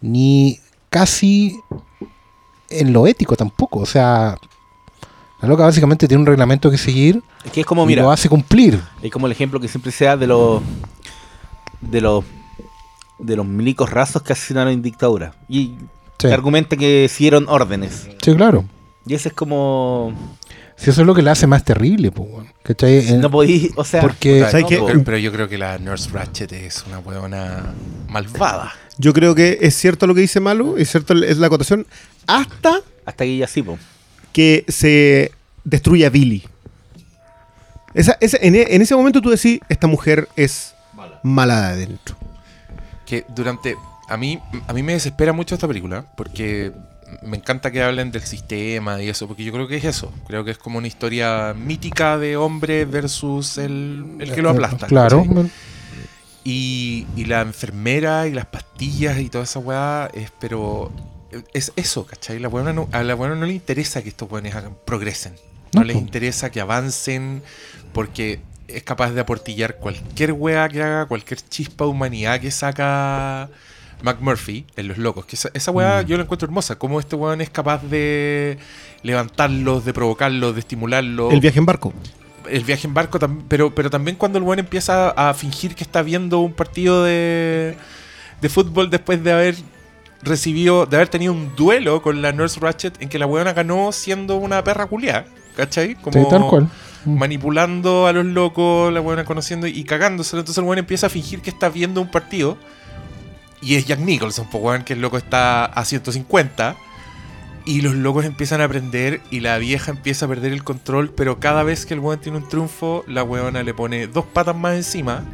ni casi en lo ético tampoco. O sea, la loca básicamente tiene un reglamento que seguir Es que es como, y mira, lo hace cumplir. es como el ejemplo que siempre se da de los de los de los milicos rasos que asesinaron en dictadura. Y Sí, que argumenta que siguieron órdenes. sí, claro. Y ese es como. Si eso es lo que le hace más terrible, pues. ¿Cachai? No podí, o sea. porque Puta, ¿sabes no, qué? pero, pero yo creo que la Nurse Ratchet es una huevona malvada. Yo creo que es cierto lo que dice Malo, es cierto es la acotación, hasta Hasta que ya sí, po. Que se destruye a Billy. Esa, esa- en, en ese momento tú decís, esta mujer es mala de adentro. que durante a mí a mí me desespera mucho esta película porque me encanta que hablen del sistema y eso porque yo creo que es eso creo que es como una historia mítica de hombre versus el, el que lo aplasta Claro. y, y la enfermera y las pastillas y toda esa weá es pero es eso ¿cachai? La weona no, a la weona no le interesa que estos hagan- progresen no No, les interesa que avancen porque es capaz de aportillar cualquier weá que haga, cualquier chispa de humanidad que saca McMurphy en Los Locos. Que esa, esa weá Mm. yo la encuentro hermosa. Cómo este weón es capaz de levantarlos, de provocarlos, de estimularlos. El viaje en barco. El viaje en barco, pero, pero también cuando el weón empieza a fingir que está viendo un partido de, de fútbol después de haber recibido, de haber tenido un duelo con la Nurse Ratchet en que la weona ganó siendo una perra culiada. ¿Cachai? sí, tal cual. Mm. manipulando a los locos, la buena conociendo y cagándose. Entonces el weón empieza a fingir que está viendo un partido. Y es Jack Nicholson, pues weón, que el loco está a 150. Y los locos empiezan a aprender y la vieja empieza a perder el control. Pero cada vez que el weón tiene un triunfo, la weona le pone dos patas más encima.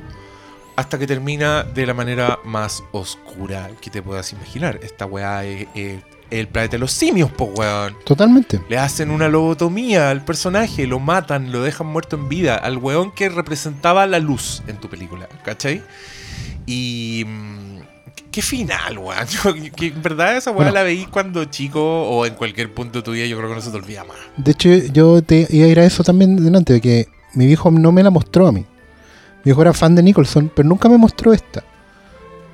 Hasta que termina de la manera más oscura que te puedas imaginar. Esta weá es, es el planeta de los simios, pues weón. Totalmente. Le hacen una lobotomía al personaje, lo matan, lo dejan muerto en vida, al weón que representaba la luz en tu película, ¿cachai? Y. mm, Qué final, weón. Que en verdad esa weá Bueno. la veí cuando chico o en cualquier punto de tu vida, yo creo que no se te olvida más. De hecho, yo te iba a ir a eso también delante, de que mi viejo no me la mostró a mí. Mi viejo era fan de Nicholson, pero nunca me mostró esta.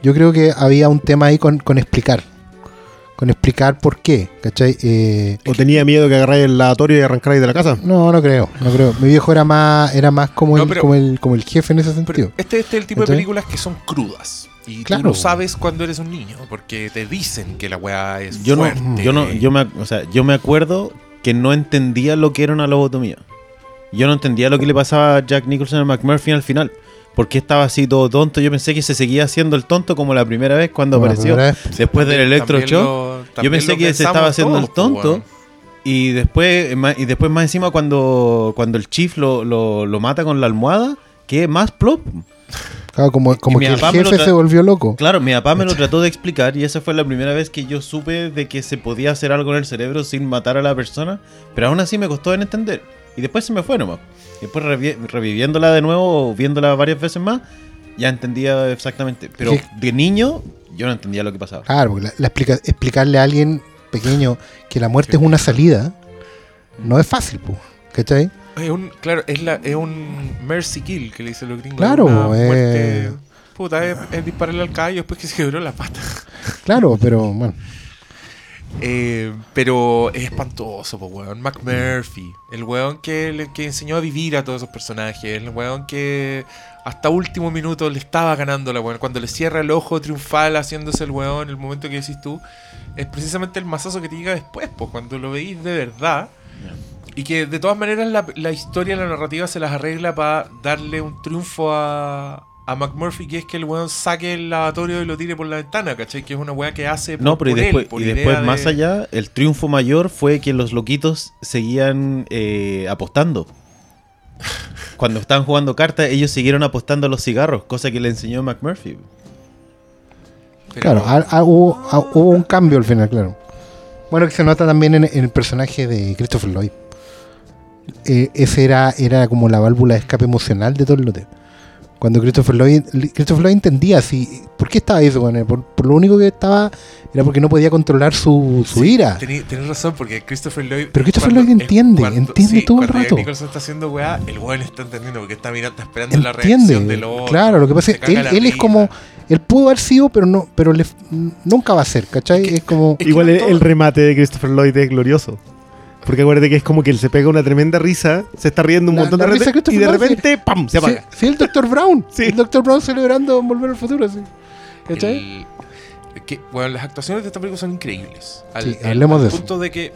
Yo creo que había un tema ahí con, con explicar. Con explicar por qué, ¿cachai? Eh, ¿O tenía miedo que agarráis el lavatorio y arrancarais de la casa? no, no creo, no creo. Mi viejo era más, era más como, No, el, pero- como, el, como el jefe en ese sentido. este, este es el tipo de películas que son crudas. Y Claro. tú lo sabes cuando eres un niño, porque te dicen que la weá es Yo no, yo no, yo me, o sea, yo me acuerdo que no entendía lo que era una lobotomía. Yo no entendía lo que le pasaba a Jack Nicholson a McMurphy al final. Porque estaba así todo tonto. Yo pensé que se seguía haciendo el tonto como la primera vez cuando Como apareció. vez. Después del También electroshock. lo- Yo pensé que se estaba haciendo el todos, pues, tonto. Y después, y después más encima cuando, cuando el chief lo, lo, lo mata con la almohada, que más plop. Claro, como, como mi que el papá me lo jefe se volvió loco. Claro, mi papá me lo trató de explicar y esa fue la primera vez que yo supe de que se podía hacer algo en el cerebro sin matar a la persona, pero aún así me costó en entender. Y después se me fue nomás. Y después revi- reviviéndola de nuevo o viéndola varias veces más, ya entendía exactamente. Pero Sí. de niño, yo no entendía lo que pasaba. Claro, porque la- la explica- explicarle a alguien pequeño que la muerte es una salida no es fácil, pues. ¿Cachai? Es un, claro, es, la, es un mercy kill que le dicen los gringos. Claro, una eh. muerte- Puta, es, es dispararle al caballo después que se quebró la pata. Claro, pero bueno. Eh, pero es espantoso, pues, weón. McMurphy, el weón que, que enseñó a vivir a todos esos personajes, el weón que hasta último minuto le estaba ganando la weón. Cuando le cierra el ojo triunfal haciéndose el weón, el momento que decís tú, es precisamente el mazazo que te llega después, pues, cuando lo veis de verdad. Y que de todas maneras la, la historia, la narrativa se las arregla para darle un triunfo a, a McMurphy, que es que el weón saque el lavatorio y lo tire por la ventana, ¿cachai? Que es una weá que hace por, No, pero y él, después, por y después de- más allá, el triunfo mayor fue que los loquitos seguían eh, apostando. Cuando estaban jugando cartas, ellos siguieron apostando a los cigarros, cosa que le enseñó McMurphy. Pero- Claro, hubo, hubo un cambio al final, claro. Bueno, que se nota también en, en el personaje de Christopher Lloyd. Eh, ese era, era como la válvula de escape emocional de todo el lote. Cuando Christopher Lloyd, Christopher Lloyd entendía si, por qué estaba eso con él. Por, por lo único que estaba era porque no podía controlar su, su Sí, ira. Tenés razón, porque Christopher Lloyd. Pero Christopher cuando- Lloyd es entiende, entiende todo el rato. Nicholson está haciendo weá, el weón está entendiendo porque está mirando, está esperando la reacción Entiende. del otro. Claro, lo que pasa es que él, él es como. Él pudo haber sido, pero no pero le, nunca va a ser, ¿cachai? Es que- Es como. Es que Igual no el, todo- el remate de Christopher Lloyd es glorioso. Porque acuérdate que es como que él se pega una tremenda risa, se está riendo un La- montón la de risa repente y de repente ¡pam! se Sí, apaga. sí, el Dr. Brown. Sí. El Dr. Brown celebrando Volver al Futuro, sí. ¿Cachai? el- que, bueno, las actuaciones de esta película son increíbles. Al, Sí, al- hablemos al de eso. punto de que,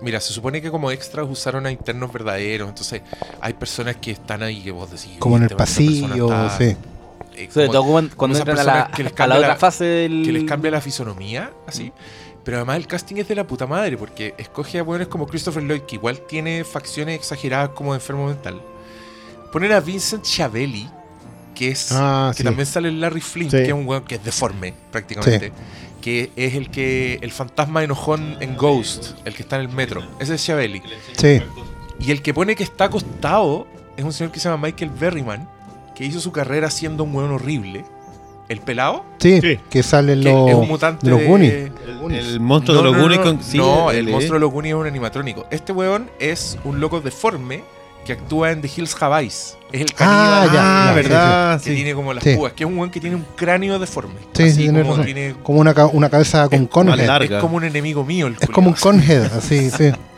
mira, se supone que como extras usaron a internos verdaderos. Entonces, hay personas que están ahí que vos decís. Como en el "Esta persona pasillo, está- sí. eh, Sobre como- todo cuando, cuando entran a la, personas que les a la otra la- fase del... que les cambia la fisonomía, así. Pero además el casting es de la puta madre, porque escoge a buenos como Christopher Lloyd, que igual tiene facciones exageradas como de enfermo mental. Poner a Vincent Chiavelli, que es Ah, que sí. también sale Larry Sí. que es un weón que es deforme, prácticamente. Que es el que el fantasma enojón en Ghost, el que está en el metro. Ese es Chiavelli. Sí. Y el que pone que está acostado es un señor que se llama Michael Berryman, que hizo su carrera siendo un weón horrible. El pelado, Sí, Sí. que salen que los, es un mutante de los de- Goonies. El monstruo No, de los no, Goonies no, con. sí, no, el él monstruo de los Goonies es un animatrónico. Este weón es un loco deforme que actúa en The Hills Have Eyes. Es el Ah, caníbal ya, Ah, ya, verdad. que sí. tiene como las Sí. púas, que es un weón que tiene un cráneo deforme. Sí, Así sí, tienes como tiene- Como una, ca- una cabeza con es- conhead. Es como un enemigo mío el Es como un conhead, así, sí.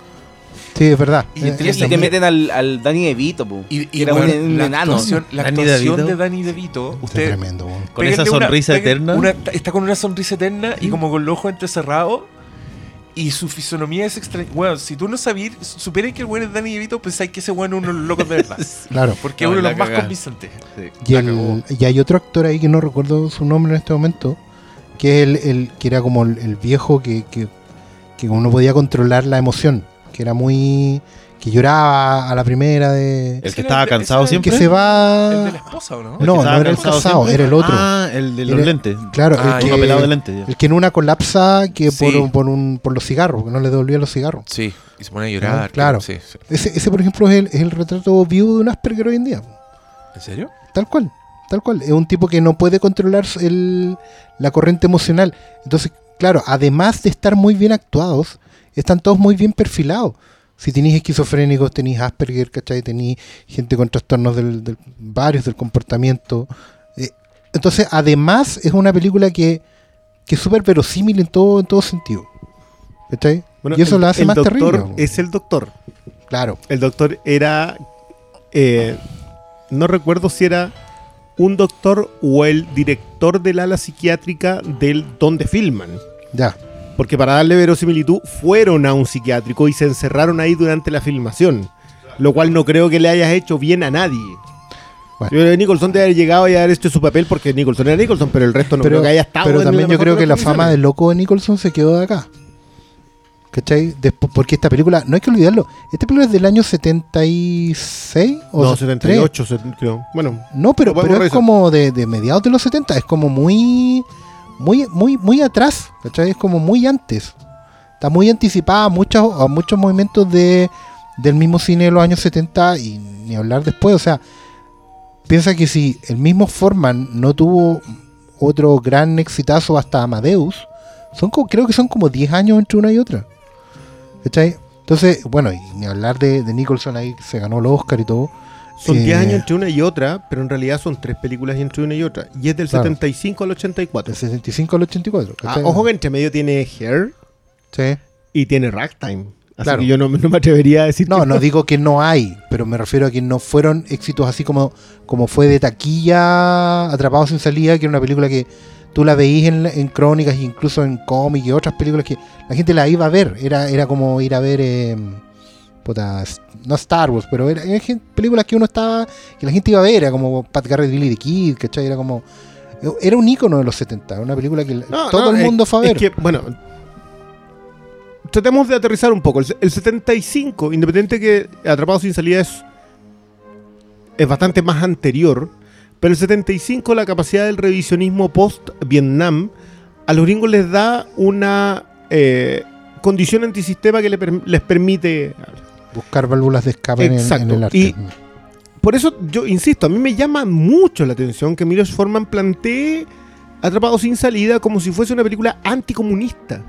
Sí, es verdad. Y Eh, Y te también- meten al, al Danny DeVito, po. Y, y, que era un, un la enano. actuación, la Danny actuación DeVito. de Danny DeVito, es usted tremendo, weón. Con esa una- sonrisa eterna. una- está con una sonrisa eterna y como con los ojos entrecerrados. Y su fisonomía es extraña. Bueno, si tú no sabías, supieras que el weón es Danny DeVito, pensáis que ese weón es uno de los locos de verdad. Claro. Porque No, es uno de los más convincentes. Y, el- hay otro actor ahí que no recuerdo su nombre en este momento, que es el, el- que era como el, el viejo que, que, que como no podía controlar la emoción, que era muy... que lloraba a la primera de... El que estaba cansado el que siempre. se El de va... la esposa, ¿o no? No, que no era el cansado casado, siempre. era el otro. Ah, el de los Era- lentes. Claro, Ah, el. Uno pelado de que, lentes. ya. el que en una colapsa que Sí. por, por, un, por los cigarros, que no le devolvía los cigarros. Sí, y se pone a llorar. Ah, claro. Sí, sí. Ese, ese por ejemplo, es el, es el retrato vivo de un Asperger hoy en día. ¿En serio? Tal cual, tal cual. Es un tipo que no puede controlar el- la corriente emocional. Entonces, claro, además de estar muy bien actuados, están todos muy bien perfilados. Si tenéis esquizofrénicos, tenéis Asperger, ¿cachai? Tenéis gente con trastornos del, del- varios del comportamiento. Eh, entonces, además, es una película que, que es súper verosímil en todo, en todo sentido. ¿Cachai? Bueno, y eso el- la hace el más doctor terrible. Es el doctor. Claro. El doctor era. eh, no recuerdo si era un doctor o el director del ala psiquiátrica del donde filman. Ya. Porque para darle verosimilitud fueron a un psiquiátrico y se encerraron ahí durante la filmación. Lo cual no creo que le hayas hecho bien a nadie. Bueno. Nicholson debe haber llegado y haber hecho su papel porque Nicholson era Nicholson, pero el resto no pero creo que haya estado. pero también yo creo que la fama del loco de Nicholson se quedó de acá. ¿Cachai? Despo- porque esta película, no hay que olvidarlo, esta película es del año 76 o No, 73. 78, se- creo. Bueno, No, pero, es como de, de mediados de los 70, es como muy muy muy muy atrás, ¿cachai? Es como muy antes. Está muy anticipada a muchos muchos movimientos de del mismo cine de los años 70 y ni hablar después, o sea, piensa que si el mismo Forman no tuvo otro gran exitazo hasta Amadeus, son como, creo que son como 10 años entre una y otra. ¿Cachai? Entonces, bueno, y ni hablar de, de Nicholson ahí que se ganó el Oscar y todo. Son Eh, 10 años entre una y otra, pero en realidad son tres películas entre una y otra. Y es del Claro. 75 al 84. Del 65 al 84. Ah, ojo que entre medio tiene Hair Sí. y tiene Ragtime. Así Claro. que yo no, no me atrevería a decir No, que no digo que no hay, pero me refiero a que no fueron éxitos así como, como fue de taquilla Atrapados sin salida, que era una película que tú la veís en, en crónicas incluso en cómics y otras películas que la gente la iba a ver. Era, era como ir a ver, eh, s- no Star Wars, pero era, películas que uno estaba, que la gente iba a ver, era como Pat Garrett Billy the Kid, ¿cachai? Era como... Era un ícono de los 70, una película que No, todo no, el es- mundo fue a ver. Es que, bueno, tratemos de aterrizar un poco. El, el 75, independiente que Atrapado sin salida es, es bastante más anterior, pero el 75 la capacidad del revisionismo post-Vietnam a los gringos les da una eh, condición antisistema que per- les permite... Buscar válvulas de escape en el, Exacto. en el arte. Y- Por eso yo insisto, a mí me llama mucho la atención que Milos Forman plantee Atrapado sin salida como si fuese una película anticomunista.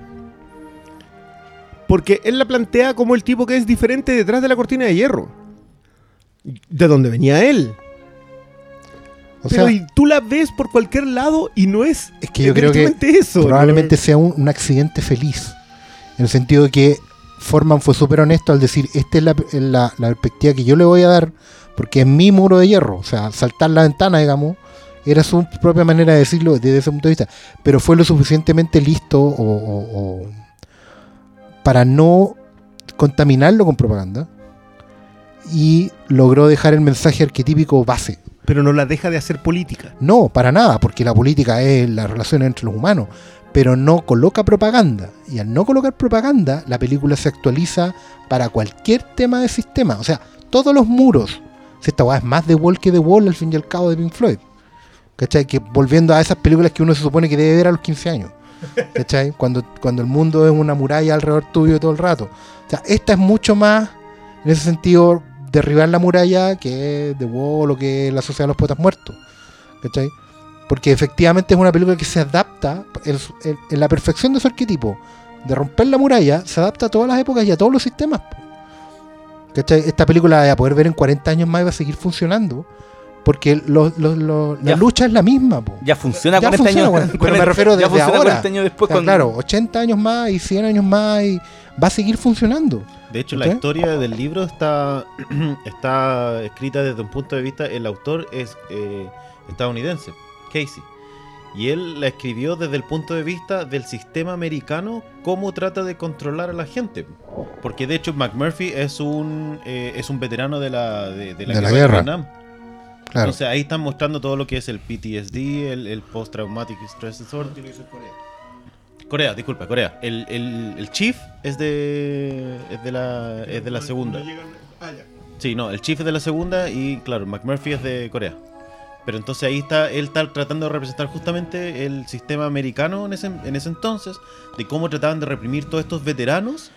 Porque él la plantea como el tipo que es diferente detrás de la cortina de hierro. De donde venía él. o Pero sea, y tú la ves por cualquier lado y no es es que yo creo que eso. ¿no? probablemente sea un, un accidente feliz. En el sentido de que Forman fue súper honesto al decir, esta es la, la- la perspectiva que yo le voy a dar, porque es mi muro de hierro. O sea, saltar la ventana, digamos, era su propia manera de decirlo desde ese punto de vista. Pero fue lo suficientemente listo o, o- o para no contaminarlo con propaganda. Y logró dejar el mensaje arquetípico base. Pero no la deja de hacer política. No, para nada, porque la política es la relación entre los humanos, pero no coloca propaganda. Y al no colocar propaganda, la película se actualiza para cualquier tema de sistema. O sea, todos los muros. Si esta weá es más de Wall que de Wall, al fin y al cabo, de Pink Floyd. ¿Cachai? Que volviendo a esas películas que uno se supone que debe ver a los 15 años. ¿Cachai? Cuando, cuando el mundo es una muralla alrededor tuyo todo el rato. O sea, esta es mucho más, en ese sentido, derribar la muralla que The Wall o que la Sociedad de los Poetas Muertos. ¿Cachai? Porque efectivamente es una película que se adapta en, su- en- en la perfección de su arquetipo. De romper la muralla, se adapta a todas las épocas y a todos los sistemas. Esta película la voy a poder ver en 40 años más y va a seguir funcionando. Porque lo- lo- lo- la Ya. lucha es la misma. po. Ya funciona Ya 40 funciona, años. bueno, pero me refiero ya desde funciona ahora. 40 años después. O sea, cuando- Claro, 80 años más y 100 años más y va a seguir funcionando. De hecho, la historia del libro está, está escrita desde un punto de vista, el autor es eh, estadounidense, Casey. Y él la escribió desde el punto de vista del sistema americano, cómo trata de controlar a la gente. Porque de hecho McMurphy es un, eh, es un veterano de la, de, de la De la de guerra. Vietnam. Claro. Entonces ahí están mostrando todo lo que es el PTSD, el, el Post-Traumatic Stress Disorder. Corea, disculpa, Corea. El, el, el Chief es de, es de la, es de la segunda. Sí, no, el Chief es de la segunda y claro, McMurphy es de Corea. Pero entonces ahí está, él está tratando de representar justamente el sistema americano en ese, en ese entonces, de cómo trataban de reprimir todos estos veteranos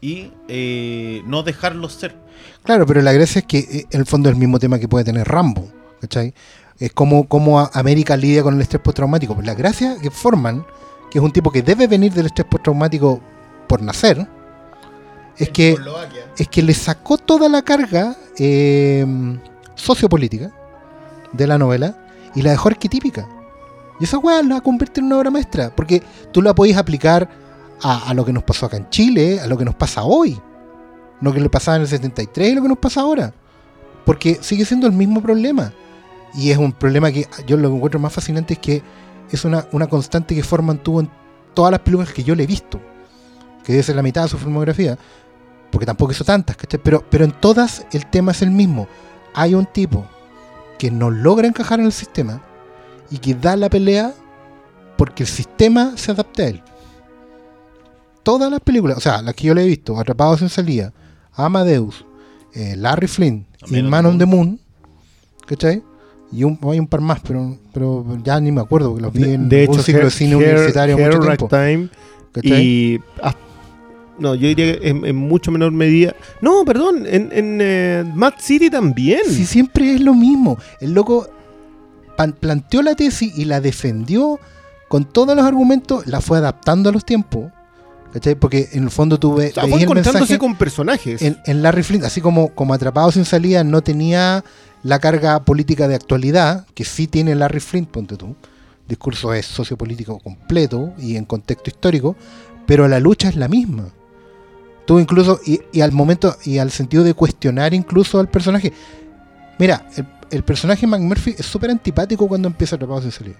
y eh, no dejarlos ser. Claro, pero la gracia es que eh, en el fondo es el mismo tema que puede tener Rambo, ¿cachai? Es como, como América lidia con el estrés postraumático. La gracia que forman, que es un tipo que debe venir del estrés postraumático por nacer, es que, es que le sacó toda la carga eh, sociopolítica de la novela y la dejó arquetípica. Y esa weá la convierte en una obra maestra, porque tú la podéis aplicar a, lo que nos pasó acá en Chile, a lo que nos pasa hoy lo que le pasaba en el 73 y lo que nos pasa ahora. Porque sigue siendo el mismo problema. Y es un problema que yo lo encuentro más fascinante es que es una, una constante que Forman tuvo en todas las películas que yo le he visto. Que debe ser la mitad de su filmografía. Porque tampoco hizo tantas. Pero, pero en todas el tema es el mismo. Hay un tipo que no logra encajar en el sistema y que da la pelea porque el sistema se adapta a él. Todas las películas, o sea, las que yo le he visto, Atrapados en Salida, Amadeus, eh, Larry Flynn y Man on the Moon, ¿cachai? Y un, hay un par más, pero, pero ya ni me acuerdo, porque los vi De, en de un hecho, ciclo de cine Hair- universitario Hair mucho tiempo. Time ¿cachai? y... ah, no, yo diría que en, en mucho menor medida... No, perdón, en, en eh, Mad City también. Si siempre es lo mismo. El loco pan- planteó la tesis y la defendió con todos los argumentos, la fue adaptando a los tiempos. ¿Cachai? Porque en el fondo tuve O sea, fue encontrándose con personajes. en, en Larry Flint, así como, como Atrapados sin salida no tenía la carga política de actualidad, que sí tiene Larry Flint, ponte tú. El discurso es sociopolítico completo y en contexto histórico, pero la lucha es la misma. Tú incluso, y, y al momento, y al sentido de cuestionar incluso al personaje. Mira, el, personaje McMurphy es súper antipático cuando empieza Atrapados sin salida.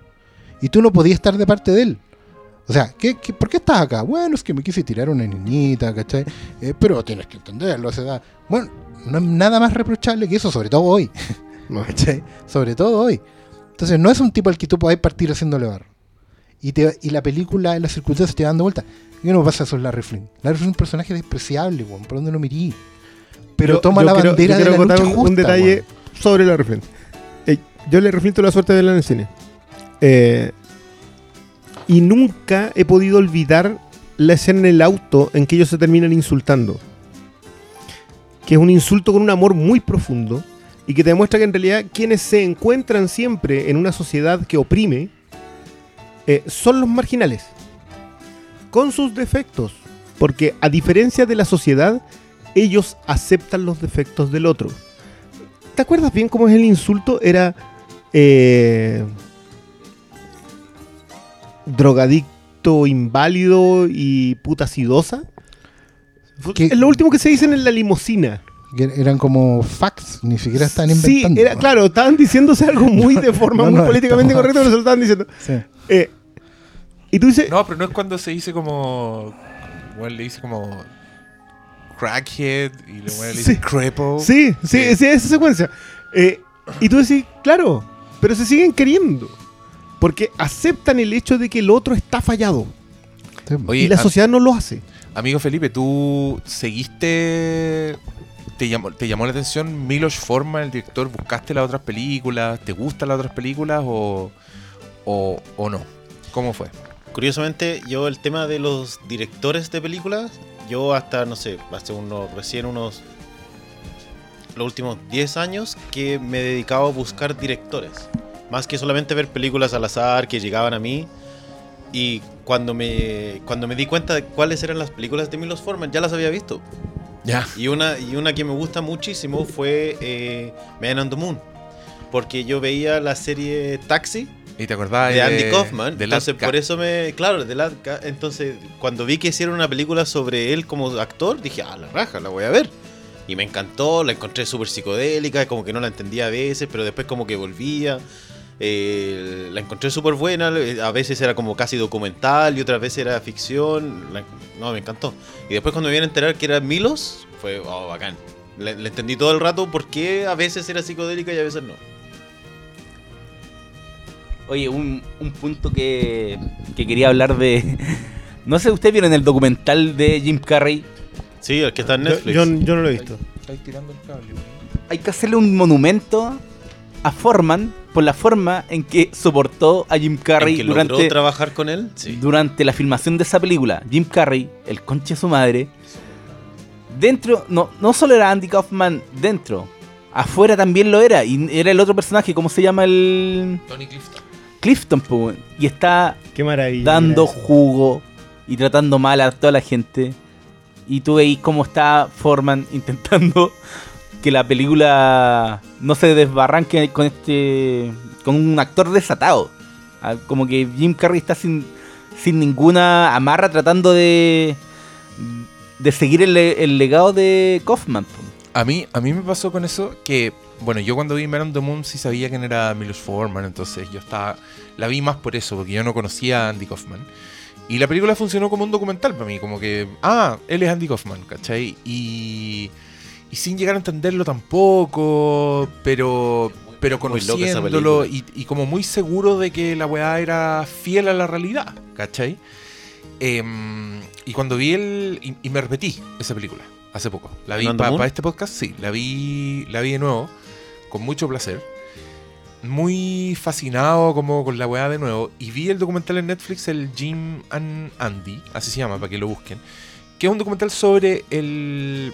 Y tú no podías estar de parte de él. O sea, ¿qué, qué, por qué estás acá? Bueno, es que me quise tirar una niñita, ¿cachai? Eh, pero tienes que entenderlo, a esa edad. Bueno, no es nada más reprochable que eso, sobre todo hoy. ¿cachai? Sobre todo hoy. Entonces, no es un tipo al que tú podés partir haciéndole barro. Y, te, y la película, en las circunstancias, te va dando vuelta. ¿Qué no pasa con Larry Flynn? Larry Flynn es un personaje despreciable, weón, por donde lo mirí. Pero Yo- toma yo la quiero- bandera yo de la lucha un, justa, un detalle weón. sobre la refrén. Eh, yo le reflito la suerte de verla en el cine. Eh, Y nunca he podido olvidar la escena en el auto en que ellos se terminan insultando. Que es un insulto con un amor muy profundo y que te demuestra que en realidad quienes se encuentran siempre en una sociedad que oprime eh, son los marginales. Con sus defectos. Porque a diferencia de la sociedad, ellos aceptan los defectos del otro. ¿Te acuerdas bien cómo es el insulto? Era eh, drogadicto, inválido y puta sidosa. ¿Qué? Es lo último que se dicen en la limusina. Que eran como facts, ni siquiera están Sí, inventando. era, claro, estaban diciéndose algo muy de forma No, muy no, políticamente estamos- correcta, pero se lo estaban diciendo. Sí. Eh, y tú dices, No, pero no es cuando se dice como. Bueno, le dice como. Crackhead y luego le dice Sí. cripple. sí, sí, Sí. sí, esa secuencia. Eh, y tú decís, claro, pero se siguen queriendo. Porque aceptan el hecho de que el otro está fallado. Sí. Oye, y la sociedad no lo hace. amigo Felipe, ¿tú seguiste. Te llamó, ¿Te llamó la atención Milos Forman, el director? ¿Buscaste las otras películas? ¿Te gustan las otras películas o, o, o no? ¿Cómo fue? Curiosamente, yo el tema de los directores de películas, yo hasta, no sé, hace unos, recién unos, los últimos 10 años que me he dedicado a buscar directores. Más que solamente ver películas al azar que llegaban a mí. Y cuando me, cuando me di cuenta de cuáles eran las películas de Milos Forman, ya las había visto. Ya. Y una, y una que me gusta muchísimo fue eh, Man on the Moon. Porque yo veía la serie Taxi ¿Y te acordabas de Andy Kaufman. de entonces, por eso me. Claro, de Latka. Entonces, cuando vi que hicieron una película sobre él como actor, dije, ah, la raja, la voy a ver. Y me encantó, la encontré súper psicodélica, como que no la entendía a veces, pero después como que volvía. Eh, la encontré súper buena, a veces era como casi documental y otras veces era ficción. La- no, me encantó. Y después cuando me vine a enterar que era Milos, fue oh, bacán. Le, le entendí todo el rato por qué a veces era psicodélica y a veces no. Oye, un, un punto que, que quería hablar de. No sé, ¿ustedes vieron el documental de Jim Carrey? Sí, el que está en Yo, Netflix. yo- yo no lo he visto. Estáis tirando el cable. Hay que hacerle un monumento a Forman por la forma en que soportó a Jim ¿En Carrey que logró durante, trabajar con él? Sí. durante la filmación de esa película. Jim Carrey, el conche de su madre. Dentro, no, no solo era Andy Kaufman dentro, afuera también lo era. Y era el otro personaje, ¿cómo se llama el. Tony Clifton. Clifton. Y está Qué maravilla. dando jugo y tratando mal a toda la gente. Y tú veis cómo está Forman intentando que la película no se desbarranque con este. con un actor desatado. Ah, Como que Jim Carrey está sin, sin ninguna amarra tratando de. de seguir el, le- el legado de Kaufman. A mí, a mí me pasó con eso que, bueno, yo cuando vi Man on the Moon sí sabía quién era Milos Forman, entonces yo estaba, la vi más por eso, porque yo no conocía a Andy Kaufman. Y la película funcionó como un documental para mí, como que, ah, él es Andy Kaufman, ¿cachai? Y, y sin llegar a entenderlo tampoco, pero, pero conociéndolo y, y como muy seguro de que la weá era fiel a la realidad, ¿cachai? Em, y cuando vi el. Y, y me repetí esa película hace poco. La vi ¿Man on the para este podcast, sí. La vi, la vi de nuevo, con mucho placer. Muy fascinado como con la weá de nuevo. Y vi el documental en Netflix, el Jim and Andy, así se llama, para que lo busquen. Que es un documental sobre el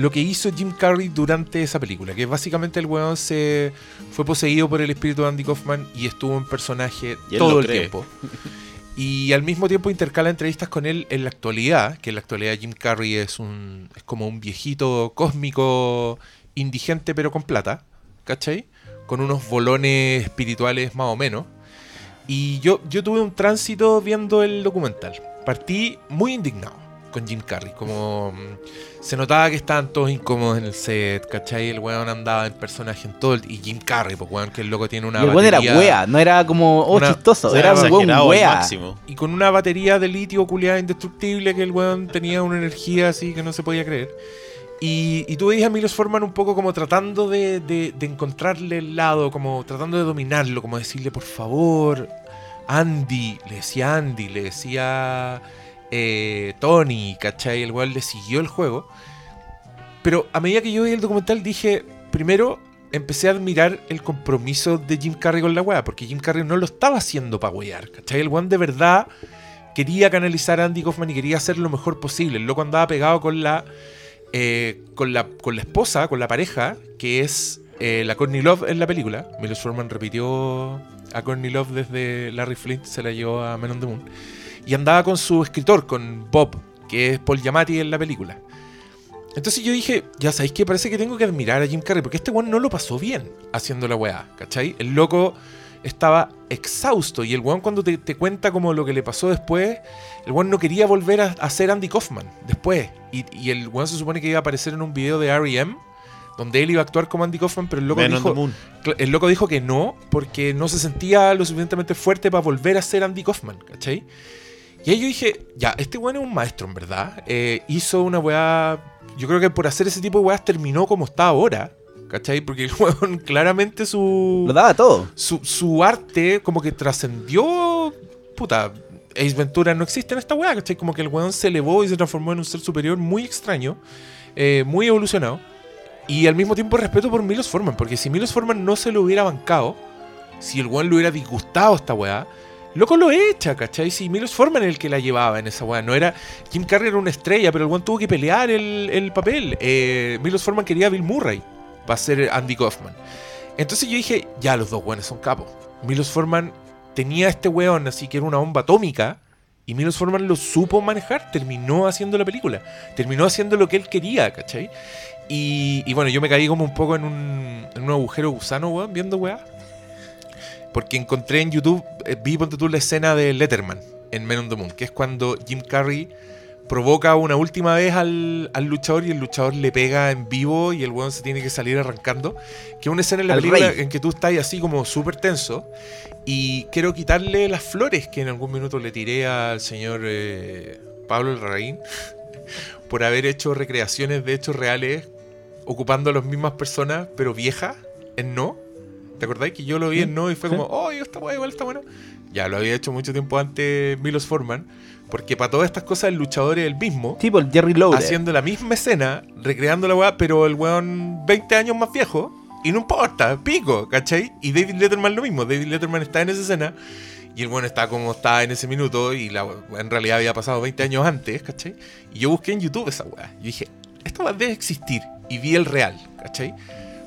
lo que hizo Jim Carrey durante esa película. Que básicamente el weón se fue poseído por el espíritu de Andy Kaufman y estuvo en personaje todo el cree. tiempo. Y al mismo tiempo intercala entrevistas con él en la actualidad, que en la actualidad Jim Carrey es un es como un viejito cósmico indigente pero con plata, ¿cachai? Con unos bolones espirituales más o menos. Y yo, yo tuve un tránsito viendo el documental. Partí muy indignado con Jim Carrey, como mm, se notaba que estaban todos incómodos en el set, ¿cachai? El weón andaba en personaje en todo el... Y Jim Carrey, pues weón, que el loco tiene una y el weón era wea, no era como, oh, Una- chistoso, O sea, era un weón wea. y con una batería de litio culiada indestructible que el weón tenía una energía así que no se podía creer. Y, y tú veías a Milos Forman un poco como tratando de, de- de encontrarle el lado, como tratando de dominarlo, como decirle, por favor, Andy, le decía Andy, le decía eh, Tony, ¿cachai? El weón le siguió el juego. Pero a medida que yo vi el documental dije, primero, empecé a admirar el compromiso de Jim Carrey con la weá, porque Jim Carrey no lo estaba haciendo para wear, ¿cachai? El weón de verdad quería canalizar a Andy Kaufman y quería hacer lo mejor posible. El loco andaba pegado con la, eh, con la, con la esposa, con la pareja, que es eh, la Courtney Love en la película. Milos Forman repitió a Courtney Love desde Larry Flint, se la llevó a Men on the Moon. Y andaba con su escritor, con Bob, que es Paul Giamatti en la película. Entonces yo dije, ya sabéis que parece que tengo que admirar a Jim Carrey, porque este weón no lo pasó bien haciendo la weá, ¿cachai? El loco estaba exhausto y el weón cuando te, te cuenta como lo que le pasó después, el weón no quería volver a, a ser Andy Kaufman después. Y, y el weón se supone que iba a aparecer en un video de R.E.M., donde él iba a actuar como Andy Kaufman, pero el loco, dijo, el loco dijo que no, porque no se sentía lo suficientemente fuerte para volver a ser Andy Kaufman, ¿cachai? Y ahí yo dije, ya, este weón es un maestro, en verdad. Eh, hizo una weá. Yo creo que por hacer ese tipo de weás terminó como está ahora, ¿cachai? Porque el weón claramente su. Lo daba todo. Su, su arte como que trascendió. Puta. Ace Ventura no existe en esta weá, ¿cachai? Como que el weón se elevó y se transformó en un ser superior muy extraño, eh, muy evolucionado. Y al mismo tiempo respeto por Milos Forman, porque si Milos Forman no se lo hubiera bancado, si el weón le hubiera disgustado esta weá, loco lo echa, ¿cachai? Si Milos Forman el que la llevaba en esa weá, no era. Jim Carrey era una estrella, pero el weón tuvo que pelear el, el papel. Eh, Milos Forman quería a Bill Murray para ser Andy Kaufman. Entonces yo dije, ya los dos weones son capos. Milos Forman tenía a este weón, así que era una bomba atómica. Y Milos Forman lo supo manejar, terminó haciendo la película, terminó haciendo lo que él quería, ¿cachai? Y, y bueno, yo me caí como un poco en un, en un agujero gusano, weón, viendo weá. Porque encontré en YouTube, eh, vi ponte tú la escena de Letterman en Men on the Moon, que es cuando Jim Carrey provoca una última vez al, al luchador y el luchador le pega en vivo y el weón se tiene que salir arrancando. Que es una escena en la Al película rey. en que tú estás así como súper tenso y quiero quitarle las flores que en algún minuto le tiré al señor eh, Pablo Larraín por haber hecho recreaciones de hechos reales ocupando a las mismas personas, pero viejas, en no. ¿Te acordáis que yo lo vi en no y fue Sí. como, oh, esta weá igual está bueno? Ya lo había hecho mucho tiempo antes Milos Forman, porque para todas estas cosas el luchador es el mismo, Tipo el Jerry Lowder. haciendo la misma escena, recreando la weá, pero el weón 20 años más viejo, y no importa, pico, ¿cachai? Y David Letterman lo mismo, David Letterman está en esa escena, y el weón está como está en ese minuto, y la en realidad había pasado 20 años antes, ¿cachai? Y yo busqué en YouTube esa weá, y dije, esta weá debe existir, y vi el real, ¿cachai?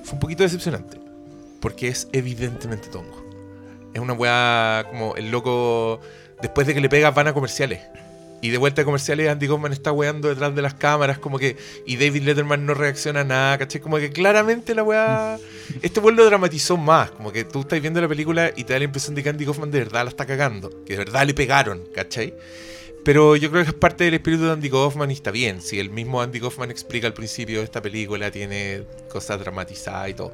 Fue un poquito decepcionante, porque es evidentemente tongo. Es una weá como el loco, después de que le pegas van a comerciales. Y de vuelta a comerciales, Andy Kaufman está weando detrás de las cámaras, como que. Y David Letterman no reacciona a nada, ¿cachai? Como que claramente la weá. Este weón lo dramatizó más. Como que tú estás viendo la película y te da la impresión de que Andy Kaufman de verdad la está cagando. Que de verdad le pegaron, ¿cachai? Pero yo creo que es parte del espíritu de Andy Kaufman y está bien. Si el mismo Andy Kaufman explica al principio de esta película, tiene cosas dramatizadas y todo.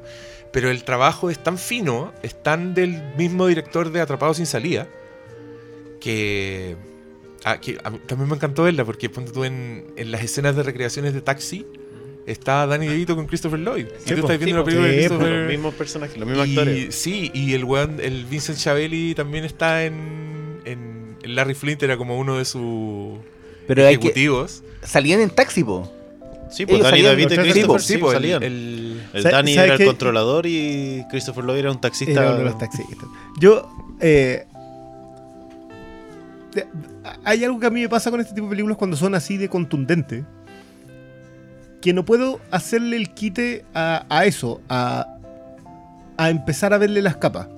Pero el trabajo es tan fino, es tan del mismo director de Atrapado sin salida, que, ah, que a mí también me encantó verla, porque ponte tú en, en las escenas de recreaciones de Taxi, está Danny DeVito con Christopher Lloyd. y tú po. estás viendo la po. película Sí, po, Christopher Los mismos personajes, los mismos y- actores. Sí, y el weón, el Vincent Chabelli también está en, en, en Larry Flint, era como uno de sus hay que, ejecutivos. salían en taxi, po. Sí, pues ellos Danny salían DeVito y Christopher sí, pues, el- salían. el- El ¿Sabe- Danny era el controlador y Christopher Lloyd era un taxista. Era uno de los taxistas. Yo, eh, hay algo que a mí me pasa con este tipo de películas cuando son así de contundentes. Que no puedo hacerle el quite a, a eso, a, a empezar a verle las capas.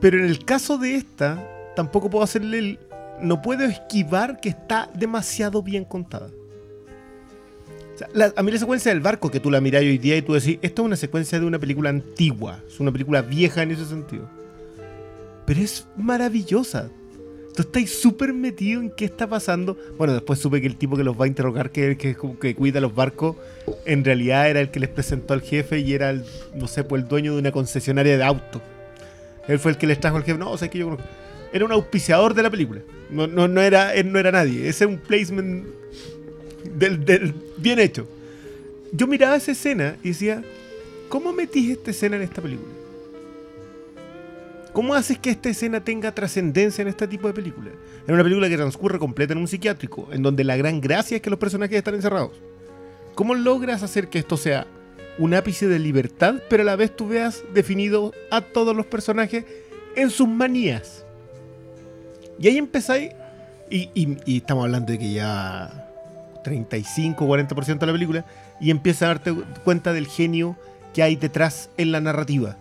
Pero en el caso de esta, tampoco puedo hacerle el. No puedo esquivar que está demasiado bien contada. La- a mí la secuencia del barco que tú la mirás hoy día y tú decís, esto es una secuencia de una película antigua, es una película vieja en ese sentido. Pero es maravillosa. Tú estás súper metido en qué está pasando. Bueno, después supe que el tipo que los va a interrogar, que, que, que cuida los barcos, en realidad era el que les presentó al jefe y era el, no sé, pues el dueño de una concesionaria de autos. Él fue el que les trajo al jefe. No, o sea, que yo conozco. Era un auspiciador de la película. No, no, no, era, él no era nadie. Ese es un placement del, del- bien hecho. Yo miraba esa escena y decía, ¿cómo metís esta escena en esta película? ¿Cómo haces que esta escena tenga trascendencia en este tipo de películas? En una película que transcurre completa en un psiquiátrico, en donde la gran gracia es que los personajes están encerrados. ¿Cómo logras hacer que esto sea un ápice de libertad, pero a la vez tú veas definido a todos los personajes en sus manías. Y ahí empezáis, y estamos hablando de que ya 35, 40% de la película, y empiezas a darte cuenta del genio que hay detrás en la narrativa.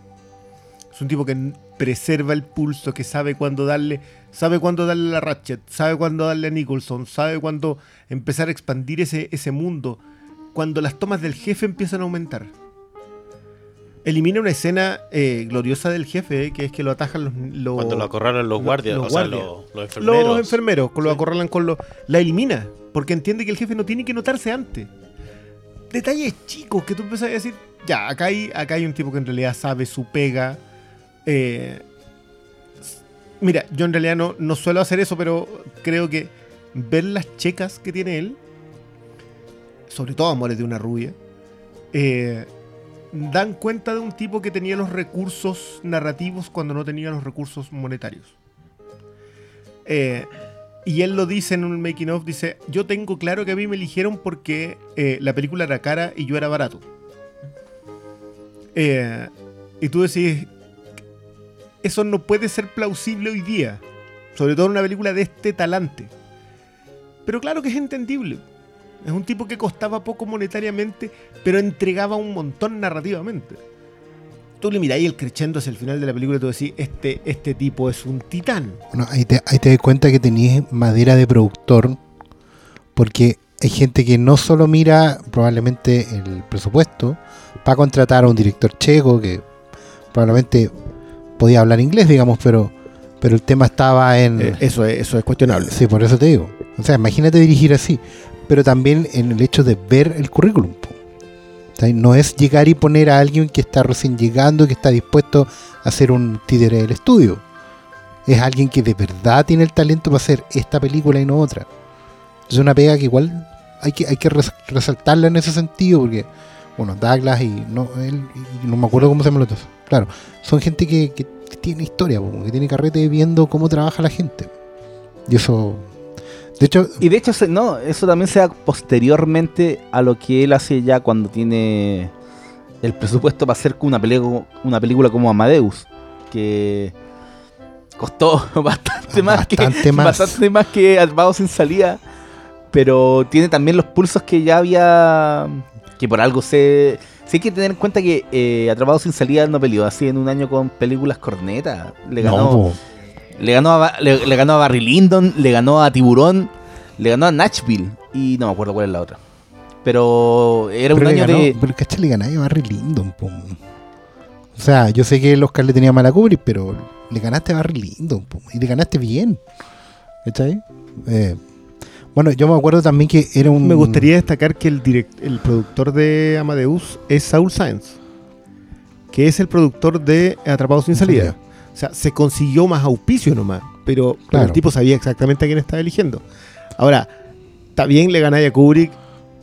Es un tipo que preserva el pulso, que sabe cuándo darle, sabe cuándo darle a la Ratchet, sabe cuándo darle a Nicholson, sabe cuándo empezar a expandir ese, ese mundo, cuando las tomas del jefe empiezan a aumentar. Elimina una escena eh, gloriosa del jefe, eh, que es que lo atajan los... los- Cuando lo acorralan los lo- guardias, los o sea, guardias. los, los enfermeros. los enfermeros, lo acorralan con los... La elimina, porque entiende que el jefe no tiene que notarse antes. Detalles chicos que tú empiezas a decir, ya, acá hay, acá hay un tipo que en realidad sabe su pega. Eh, mira, yo en realidad no, no suelo hacer eso, pero creo que ver las checas que tiene él, sobre todo Amores de una rubia, eh, dan cuenta de un tipo que tenía los recursos narrativos cuando no tenía los recursos monetarios. Eh, y él lo dice en un making of, dice, yo tengo claro que a mí me eligieron porque eh, la película era cara y yo era barato. Eh, y tú decís, eso no puede ser plausible hoy día, sobre todo en una película de este talante. Pero claro que es entendible. Es un tipo que costaba poco monetariamente, pero entregaba un montón narrativamente. Tú le miráis el crescendo hacia el final de la película y tú decís, este, este tipo es un titán. Bueno, ahí te, ahí te das cuenta que tenías madera de productor, porque hay gente que no solo mira probablemente el presupuesto para contratar a un director checo que probablemente podía hablar inglés, digamos, pero, pero el tema estaba en... Eh, eso, es, eso es cuestionable. Sí, por eso te digo. O sea, imagínate dirigir así, pero también en el hecho de ver el currículum. no es llegar y poner a alguien que está recién llegando, que está dispuesto a hacer un títere del estudio. Es alguien que de verdad tiene el talento para hacer esta película y no otra. Es una pega que igual hay que, hay que res- resaltarla en ese sentido, porque, bueno, Douglas y no, él, y no me acuerdo cómo se llaman los dos. Claro, son gente que, que tiene historia, que tiene carrete viendo cómo trabaja la gente. Y eso. De hecho, Y de hecho, se- no, eso también se da posteriormente a lo que él hace ya cuando tiene el presupuesto para hacer una, película una película como Amadeus, que costó bastante más que más. bastante más que Atrapados sin salida, pero tiene también los pulsos que ya había que por algo se sí hay que tener en cuenta que eh, Atrapados sin salida no peleó así en un año con películas corneta, le ganó no. Le ganó, a, le, le ganó a Barry Lyndon, le ganó a Tiburón, le ganó a Nashville y no me acuerdo cuál es la otra. Pero era un Pero año ganó- de. Pero caché, le ganáis a Barry Lyndon, po. O sea, yo sé que el Oscar le tenía mala Kubrick, pero le ganaste a Barry Lyndon, po, y le ganaste bien. ¿Cachai? Eh, bueno, yo me acuerdo también que era un. Me gustaría destacar que el, direct- el productor de Amadeus es Saul Sáenz, que es el productor de Atrapados sin salida. O sea, se consiguió más auspicio nomás, pero, pero Claro. el tipo sabía exactamente a quién estaba eligiendo. Ahora, está bien, le ganáis a Kubrick,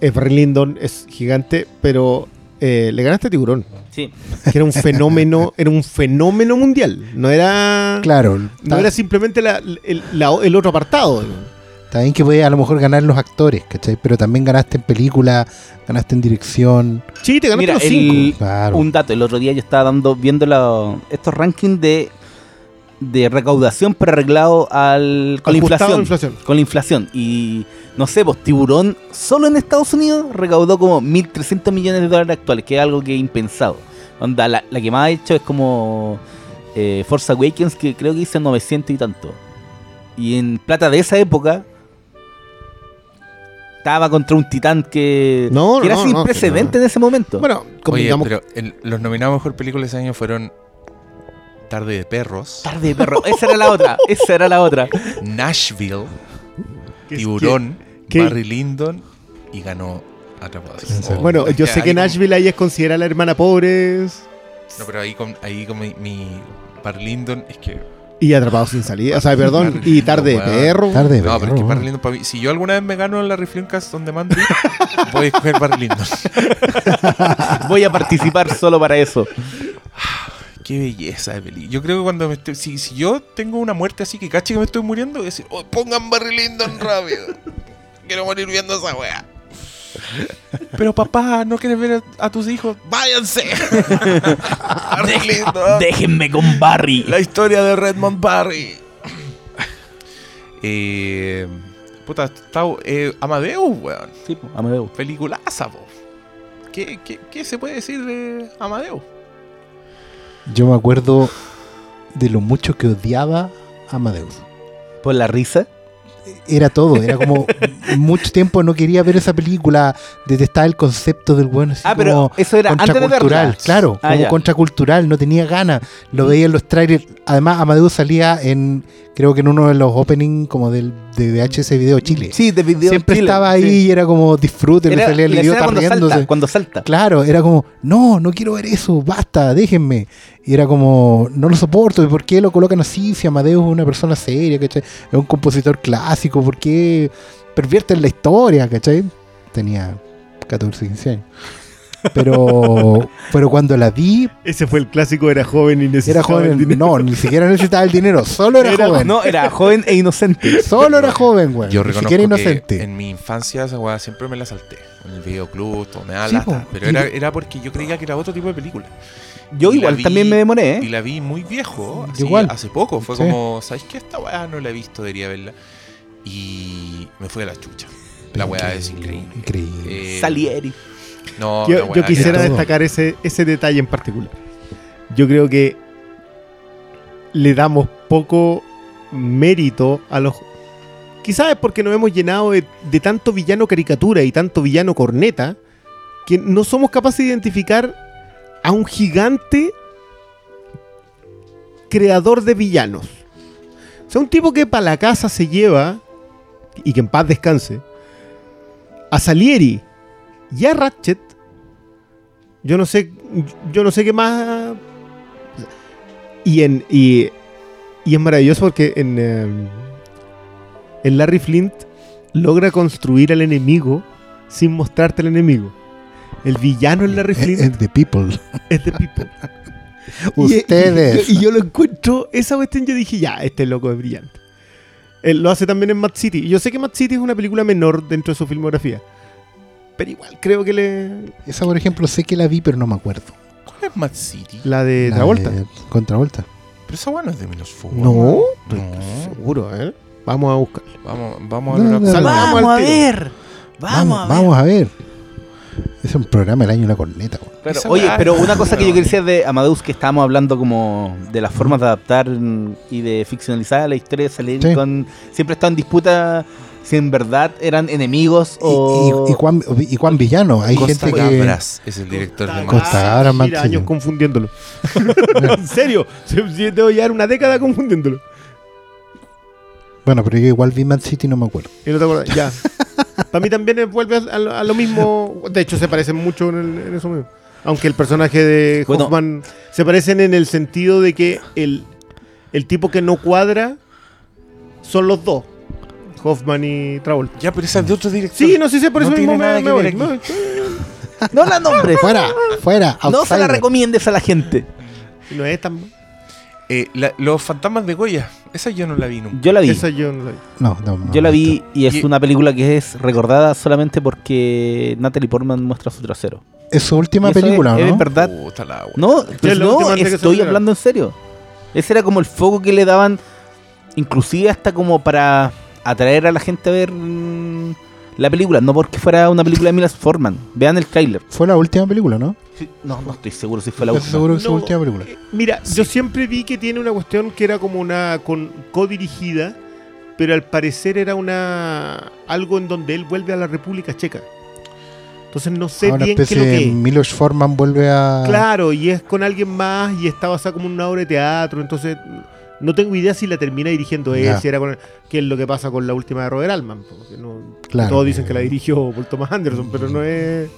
es Lyndon, es gigante, pero eh, le ganaste a Tiburón, Sí. que era un fenómeno, era un fenómeno mundial. No era, Claro, no era simplemente la- el, la- el otro apartado. bien que podías a lo mejor ganar los actores, ¿cachai? Pero también ganaste en película, ganaste en dirección. Sí, te ganaste Mira, los el- cinco. Claro. Un dato, el otro día yo estaba dando, viendo la- estos rankings de, de recaudación pero arreglado al, con la inflación, inflación. Con la inflación. Y no sé, pues Tiburón solo en Estados Unidos recaudó como 1.300 millones de dólares actuales, que es algo que es impensado. Onda, la, la que más ha hecho es como eh, Force Awakens, que creo que hizo 900 y tanto. Y en plata de esa época estaba contra un titán que, No, que era no, sin no, precedente en ese momento. Bueno, Oye, pero el- los nominados a mejor película ese año fueron Tarde de Perros, Tarde de perro. Esa era la otra. Esa era la otra. Nashville, Tiburón, Barry Lyndon y ganó Atrapados. Que- bueno, yo sé que como- Nashville ahí es considerada la hermana pobres No, pero ahí con, ahí con mi, mi Barry Lyndon es que. y atrapados sin salida. O sea, perdón, y tarde de perro. Tarde, No, pero es que perro. Barry Lyndon para mí. Si yo alguna vez me gano en la Refilmcast donde mando, voy a escoger Barry Lyndon. Voy a participar solo para eso. Qué belleza de peli. Yo creo que cuando me estoy, si, si yo tengo una muerte así que cache que me estoy muriendo, voy a decir, "Oh, pongan Barry Lyndon rápido. Quiero morir viendo esa wea. Pero papá, ¿no quieres ver a, a tus hijos? ¡Váyanse! Arlindo. Déjenme con Barry. La historia de Redmond Barry. eh, puta, está, eh, Amadeus, weón. Sí, Amadeus. Peliculaza, po. ¿Qué, qué, qué se puede decir de Amadeus? Yo me acuerdo de lo mucho que odiaba a Amadeus. Por la risa. Era todo, era como mucho tiempo no quería ver esa película, detestaba el concepto del bueno Ah, pero eso era antes de contracultural, claro, Ah, como ya. contracultural, no tenía ganas, lo veía en los trailers, además Amadeus salía en, creo que en uno de los openings como del de VHS Video Chile, Sí, de video siempre Chile, estaba ahí sí. y era como disfrute, me salía el idiota cuando riéndose. salta, cuando salta. Claro, era como, no, no quiero ver eso, basta, déjenme. Y era como, no lo soporto, ¿y por qué lo colocan así? Si Amadeus es una persona seria, ¿cachai? Es un compositor clásico, ¿por qué pervierten la historia, ¿cachai? Tenía 14, 15 años. Pero, pero cuando la vi, Ese fue el clásico, era joven y era necesitaba el joven. dinero. No, ni siquiera necesitaba el dinero, solo era, Era- joven. No, era joven e inocente. Solo era joven, güey. Yo Ni reconozco siquiera que inocente. en mi infancia esa weá siempre me la salté. En el videoclub, todo me da Sí, lata. po. Pero Y- era, era porque yo creía que era otro tipo de película. Yo Y igual vi- también me demoré, Y ¿eh? la vi muy viejo, así, Igual. hace poco. Fue Sí. como, ¿sabes qué? Esta weá no la he visto, debería verla. Y me fue a la chucha. La weá es increíble. Increíble. Eh, Salieri. No, Yo, quisiera destacar ese, ese detalle en particular. Yo creo que le damos poco mérito a los... Quizás es porque nos hemos llenado de, de tanto villano caricatura y tanto villano corneta que no somos capaces de identificar a un gigante creador de villanos. O sea, un tipo que para la casa se lleva, y que en paz descanse, a Salieri y a Ratchet, yo no sé, yo no sé qué más. Y en y, y es maravilloso porque en, eh, en Larry Flint logra construir al enemigo sin mostrarte al enemigo. El villano en Larry Flint Es The People. es de People. Ustedes. Y, y yo lo encuentro, esa cuestión yo dije, ya, este loco es brillante. Él lo hace también en Mad City. Y yo sé que Mad City es una película menor dentro de su filmografía. Pero igual creo que le... Esa, por ejemplo, sé que la vi, pero no me acuerdo. ¿Cuál es Mad City? La de La Travolta. de Contravolta. Pero esa weá no es de Milos Forman. No, estoy No. seguro, ¿eh? Vamos a buscar. Vamos, vamos a No, ver una no, cosa. no. Vamos a ver. Vamos, a ver. vamos a ver. Es un programa del año una corneta. güey. Claro, oye, weá- pero una cosa que yo Bueno. quería decir de Amadeus, que estábamos hablando como de las formas de adaptar y de ficcionalizar la historia de Salieri Sí. con... Siempre está en disputa si en verdad eran enemigos Y, o... y, y cuán, y cuán villano. Hay Costa gente que. Gabras es el director de Mad Costa. Gabras, City. años confundiéndolo. en serio, se- se- debo llevar una década confundiéndolo. Bueno, pero yo igual vi Mad City y no me acuerdo. Y no te acuerdas, ya. Para mí también vuelve a, a lo- a lo mismo. De hecho, se parecen mucho en, el- en eso mismo. Aunque el personaje de Bueno. Hoffman se parecen en el sentido de que el, el tipo que no cuadra son los dos. Hoffman y Travolta. Ya, pero esa es de otro director. Sí, no sé si por No eso mismo tiene me, nada me que voy. ver me aquí. voy. No la nombres. Fuera, fuera. no se la recomiendes a la gente. No es tan. Eh, la- los fantasmas de Goya. Esa yo no la vi nunca. Yo la vi. Esa yo no la vi. No, no, no, Yo la vi y es Y- una película que es recordada solamente porque Natalie Portman muestra su trasero. Es su última Y película, es, ¿no? es verdad. Puta la. No, es pues la no, estoy hablando en serio. Ese era como el foco que le daban, inclusive hasta como para atraer a la gente a ver mm, la película, no porque fuera una película de Milas Forman. Vean el tráiler. Fue la última película, ¿no? No, no estoy seguro si fue la Estoy última. seguro que es su No, última película. eh, Mira, yo siempre vi que tiene una cuestión que era como una con codirigida, pero al parecer era una algo en donde él vuelve a la República Checa. Entonces no sé Ah, una bien qué lo de que es. Milos Forman vuelve a. Claro, y es con alguien más y está basada como en una obra de teatro, entonces no tengo idea si la termina dirigiendo él, si era con qué es lo que pasa con la última de Robert Altman, porque no- Claro. todos dicen que la dirigió Paul Thomas Anderson, pero no es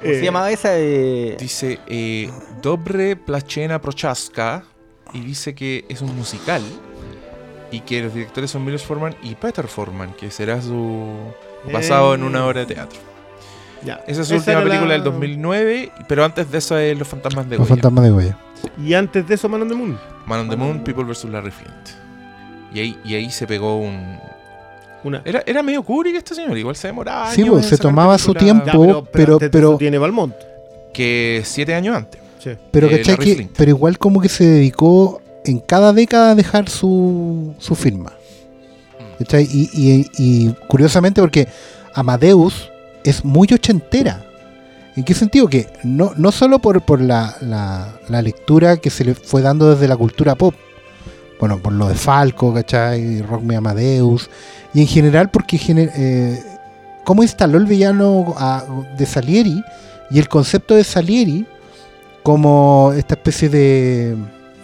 ¿Cómo eh, se llamaba esa? Eh, Dice eh, Dobre Plachena Prochaska y dice que es un musical y que los directores son Milos Forman y Peter Forman, que será su basado en una obra de teatro. ya. Esa es su Esa última la- película del 2020, pero antes de eso es Los Fantasmas de Los Goya. fantasmas de Goya. Y antes de eso Man on the Moon. Man on the Moon, People vs. Larry Flint. Y ahí, y ahí se pegó un, Una. Era, era medio Kubrick este señor, igual se demoraba. Sí, años pues, se tomaba su tiempo. Ya, pero- antes de pero- tiene Valmont. Que siete años antes. Sí. Pero, Eh, que- pero igual como que se dedicó en cada década a dejar su, su firma. Mm. y- y curiosamente porque Amadeus es muy ochentera. ¿En qué sentido? Que no, no solo por, por la, la- lectura que se le fue dando desde la cultura pop, bueno, por lo de Falco, ¿cachai? Rock Me Amadeus, y en general porque eh, cómo instaló el villano de Salieri y el concepto de Salieri como esta especie de,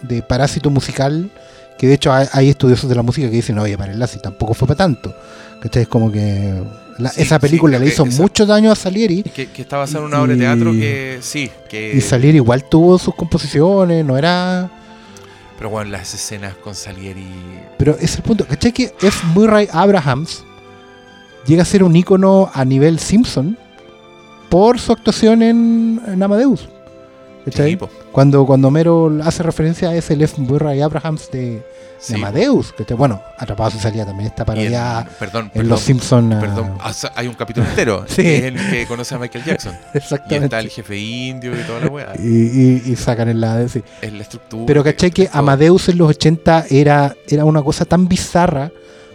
de parásito musical, que de hecho hay, hay estudiosos de la música que dicen, oye, para si tampoco fue para tanto. ¿Cachai? Es como que la- Sí, esa película le hizo esa- mucho daño a Salieri Que, que está basada en una obra de teatro que sí, que... y Salieri igual tuvo sus composiciones, no era... Pero bueno, las escenas con Salieri... Pero es el punto, ¿cachai? Que F. Murray Abrahams llega a ser un ícono a nivel Simpson por su actuación en, en Amadeus. ¿Cachai? Cuando, cuando Homero hace referencia a ese F. Murray Abrahams de, de Amadeus. ¿cachai? Bueno, Atrapados en salida también está y en- parodiada perdón, en perdón, Los Simpsons. ah, Perdón, hay un capítulo entero. Sí. que es el que conoce a Michael Jackson. Y Exactamente. está el jefe indio y toda la weá. Y, y- y sacan el la de sí. Es la estructura. Pero caché que todo. Amadeus en los 80 era, era una cosa tan bizarra,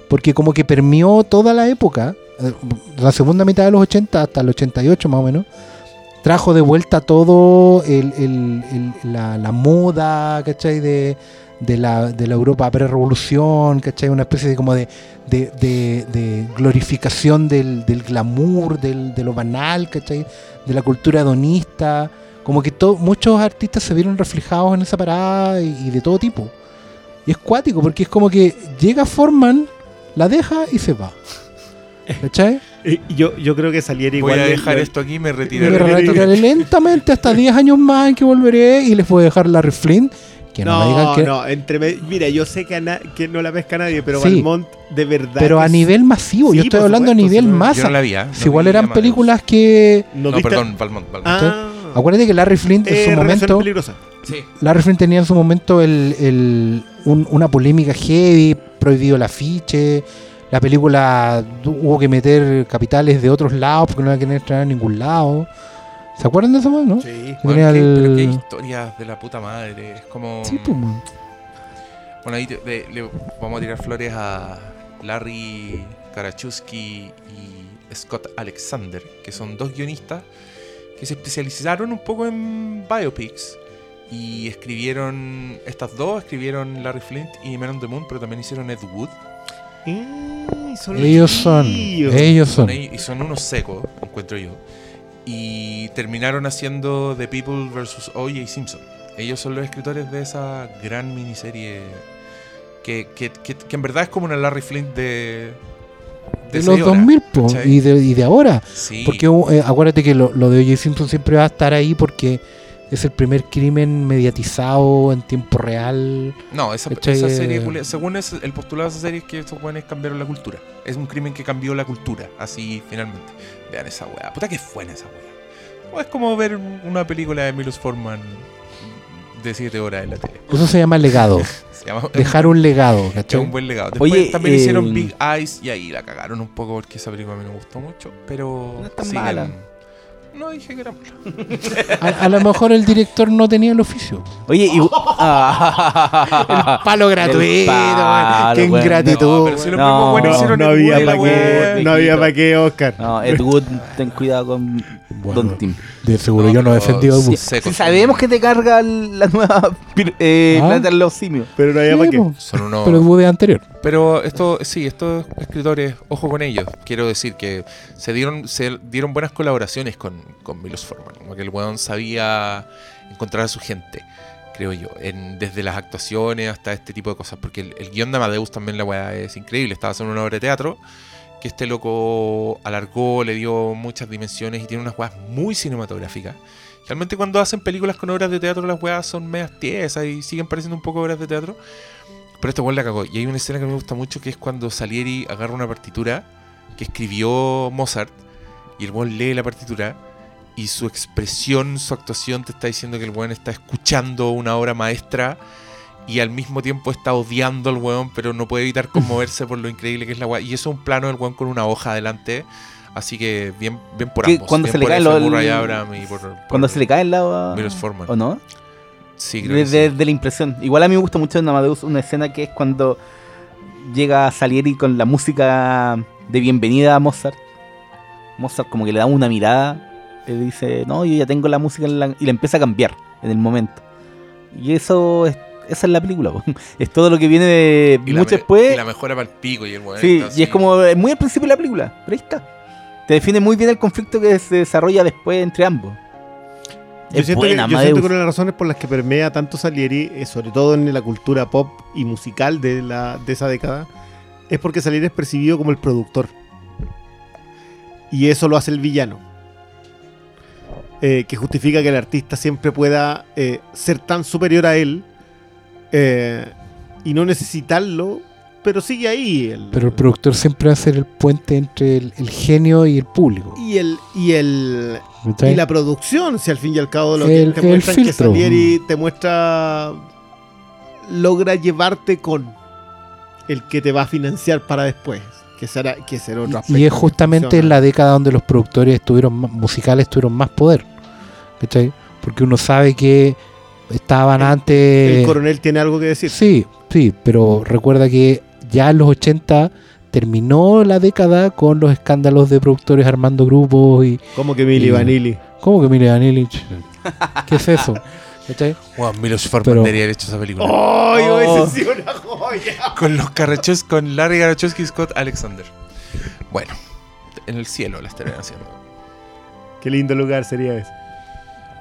porque como que permeó toda la época, eh, la segunda mitad de los 80 hasta el 88 más o menos, trajo de vuelta todo el, el- el- la, la moda, ¿cachai? De, de la, de la Europa pre-revolución, ¿cachai? Una especie de como de, de, de- de glorificación del, del glamour, del, de lo banal, ¿cachai? De la cultura hedonista. Como que to- muchos artistas se vieron reflejados en esa parada y, y de todo tipo. Y es cuático porque es como que llega Forman, la deja y se va. ¿Cachai? Yo, yo creo que Salieri Voy igual. a le- dejar esto aquí, me retiraré. me retiraré lentamente hasta 10 años más en que volveré y les voy a dejar Larry Flint. Que no, me digan No, que. no, entre me- mira, yo sé que, a na- que no la pesca nadie, pero Sí. Valmont de verdad. pero a es- nivel masivo, yo estoy hablando a nivel si no- masa. Yo no la vi, ¿ah? Si No igual vi eran películas que. ¿No viste- perdón, Valmont. Valmont. Ah, Acuérdate que Larry Flint en eh, su momento. peligrosa. Sí. Larry Flint tenía en su momento el, el- un- una polémica heavy, prohibido el afiche. La película hubo que meter capitales de otros lados porque no la querían estrenar en ningún lado. ¿Se acuerdan de eso, no? Sí. Tenía qué- el- Pero qué historias de la puta madre. Es como. Sí, pues, man. Bueno, ahí te- de- le vamos a tirar flores a Larry Karachowski y Scott Alexander, que son dos guionistas que se especializaron un poco en biopics y escribieron, estas dos escribieron Larry Flint y Man on the Moon, pero también hicieron Ed Wood. Mm, son los Ellos son. Ellos Son son. ellos- y son unos secos, encuentro yo. Y terminaron haciendo The People vs. O.J. Simpson. Ellos son los escritores de esa gran miniserie que, que, que- que en verdad es como una Larry Flint de... De los horas, 2000 po, ¿cachai? y, de, y de ahora. Sí. Porque eh, acuérdate que lo, lo de O.J. Simpson siempre va a estar ahí porque es el primer crimen mediatizado en tiempo real. No, esa, serie, Eh, según es, el postulado de esa serie es que estos jóvenes cambiaron la cultura. Es un crimen que cambió la cultura, así finalmente. Vean esa weá. Puta que buena esa weá. O es como ver una película de Milos Forman de 7 horas en la tele. Eso se llama legado. Se llama- Dejar un legado, Es ¿cachai? un buen legado. Después Oye, también eh, hicieron Big Eyes y ahí la cagaron un poco porque esa película a mí me gustó mucho. Pero. No es tan siguen- mala. No dije que era. A, a lo mejor el director no tenía el oficio. Oye, y... Ah. Palo gratuito, man. Qué ingratitud. No, pero si los No, mismos buenos no, hicieron no había para qué, no había para qué, Oscar. No, Ed Wood, ten cuidado con Don Tim. de seguro yo no he defendido a sí. Si sabemos que te carga la nueva eh, Ah. De los Simios. Pero no había Sí, para qué. Son unos. Pero Wood es anterior. Pero esto, sí, estos escritores, ojo con ellos. Quiero decir que se dieron, se dieron buenas colaboraciones con, con Milos Forman. Como que el weón sabía encontrar a su gente, creo yo. En, desde las actuaciones hasta este tipo de cosas. Porque el, el guion de Amadeus también la weá es increíble. Estaba haciendo una obra de teatro que este loco alargó, le dio muchas dimensiones y tiene unas weas muy cinematográficas. Realmente cuando hacen películas con obras de teatro las weas son medias tiesas y siguen pareciendo un poco obras de teatro. Pero este weón la cagó. Y hay una escena que me gusta mucho que es cuando Salieri agarra una partitura que escribió Mozart y el weón lee la partitura y su expresión, su actuación te está diciendo que el weón está escuchando una obra maestra y al mismo tiempo está odiando al weón, pero no puede evitar conmoverse por lo increíble que es la weá. Y eso es un plano del weón con una hoja adelante. Así que bien, bien por ambos. cuando bien se le cae el- Abraham y por- por Cuando se le cae el lado. ¿O no? Sí, creo De, que sí. de la impresión. Igual a mí me gusta mucho en Amadeus una escena que es cuando llega Salieri con la música de bienvenida a Mozart. Mozart como que le da una mirada. Le dice, no, yo ya tengo la música en la-", y la empieza a cambiar en el momento. Y eso es, esa es la película. po. Es todo lo que viene de Y mucho después. y la mejora para el pico y el weón. Sí, y es como eh, muy al principio de la película, pero ahí está. Te define muy bien el conflicto que se desarrolla después entre ambos. Yo, es siento, buena, que, yo siento que una de las razones por las que permea tanto Salieri, eh, sobre todo en la cultura pop y musical de, la, de esa década, es porque Salieri es percibido como el productor. Y eso lo hace el villano. Eh, que justifica que el artista siempre pueda eh, ser tan superior a él eh, y no necesitarlo, pero sigue ahí. el- Pero el productor siempre va a ser el puente entre el, el genio y el público. y el, y el. Y la producción, si al fin y al cabo lo que te el muestra que. Salieri te muestra logra llevarte con el que te va a financiar para después, que será que será otro Y es justamente en la década donde los productores tuvieron más- musicales tuvieron más poder. ¿cachai? Porque uno sabe que estaban El- antes. el coronel tiene algo que decir. Sí, sí, pero recuerda que ya en los 80 terminó la década con los escándalos de productores armando grupos y. Como que Milli Y- Vanilli. ¿Cómo que Mile Vanillich? ¿Qué es eso? ¿Cachai? Weón, Milos Forman debería haber hecho esa película. ¡Ay, Oh. ese sí una joya! Con los Carrachos, con Larry Garachowski y Scott Alexander. Bueno, en el cielo la estarían haciendo. Qué lindo lugar sería ese.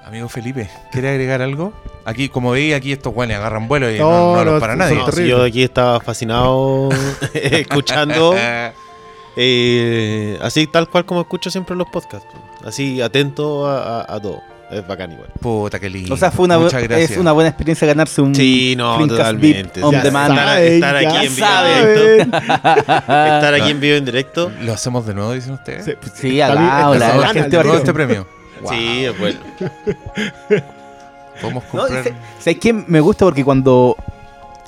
Amigo Felipe, ¿quiere agregar algo? Aquí, como veis, aquí estos guanes agarran vuelo y No, no, no, no, los para nadie. No, si terrible. yo aquí estaba fascinado escuchando, eh, así tal cual como escucho siempre los podcasts. Así atento a, a- a todo. Es bacán igual. Puta, qué lindo. O sea, fue una, Muchas gracias. es una buena experiencia ganarse un Sí, no, totalmente. On demand. Estar, estar aquí en vivo saben. en directo. Estar aquí en vivo en directo. ¿Lo hacemos de nuevo, dicen ustedes? Sí, pues, Sí, bien, hagámosla, está la bacana, gente a este premio. Sí, es bueno. Podemos No, comprar. dice- ¿Sabes qué? Me gusta porque cuando.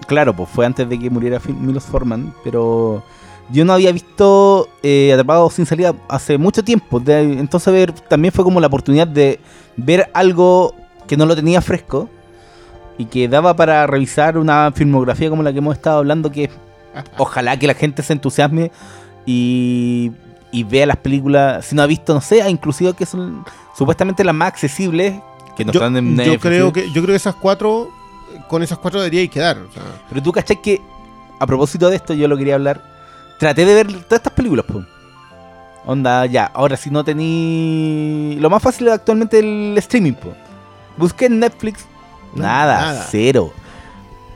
Claro, pues fue antes de que muriera Milos Forman, pero yo no había visto eh, Atrapado sin salida hace mucho tiempo. de- entonces ver, también fue como la oportunidad de ver algo que no lo tenía fresco y que daba para revisar una filmografía como la que hemos estado hablando, que ojalá que la gente se entusiasme y, y vea las películas, si no ha visto, no sé, inclusive que son supuestamente las más accesibles, que no Yo, están en yo Netflix. creo que, yo creo que esas cuatro, con esas cuatro debería quedar. o sea. Pero tú cachai que, a propósito de esto, yo lo quería hablar. Traté de ver todas estas películas, pues. Onda, ya. Ahora, si no tení. Lo más fácil es actualmente el streaming, pues. Busqué en Netflix. No, nada, nada. cero.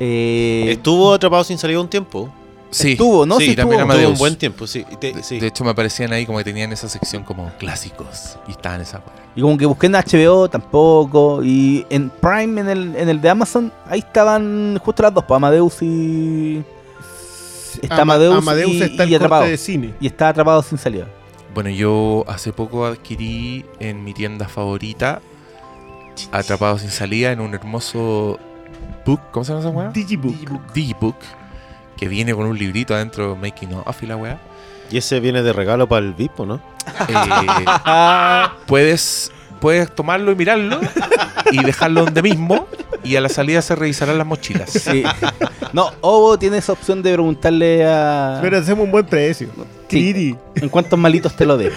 Eh, Estuvo atrapado sin salir un tiempo. Sí, estuvo, ¿no? Sí, sí, también estuvo. Un buen tiempo, sí. Te- De, sí. de hecho, me aparecían ahí como que tenían esa sección como clásicos. Y estaban esa. Y como que busqué en HBO tampoco. Y en Prime, en el, en el de Amazon, ahí estaban justo las dos, pues Amadeus y. Está Ama- Amadeus, Amadeus y, está y atrapado. de cine. Y está atrapado sin salida. Bueno, yo hace poco adquirí en mi tienda favorita Atrapado sin salida en un hermoso book. ¿Cómo se llama esa weá? Digibook. Digibook. Que viene con un librito adentro, making of y la weá. Y ese viene de regalo para el VIP, ¿o ¿no? Eh, puedes, puedes tomarlo y mirarlo y dejarlo donde mismo. Y a la salida se revisarán las mochilas. Sí. No, Ovo tiene esa opción de preguntarle a. Pero hacemos un buen precio. Sí. Kiri. ¿En cuántos malitos te lo dé?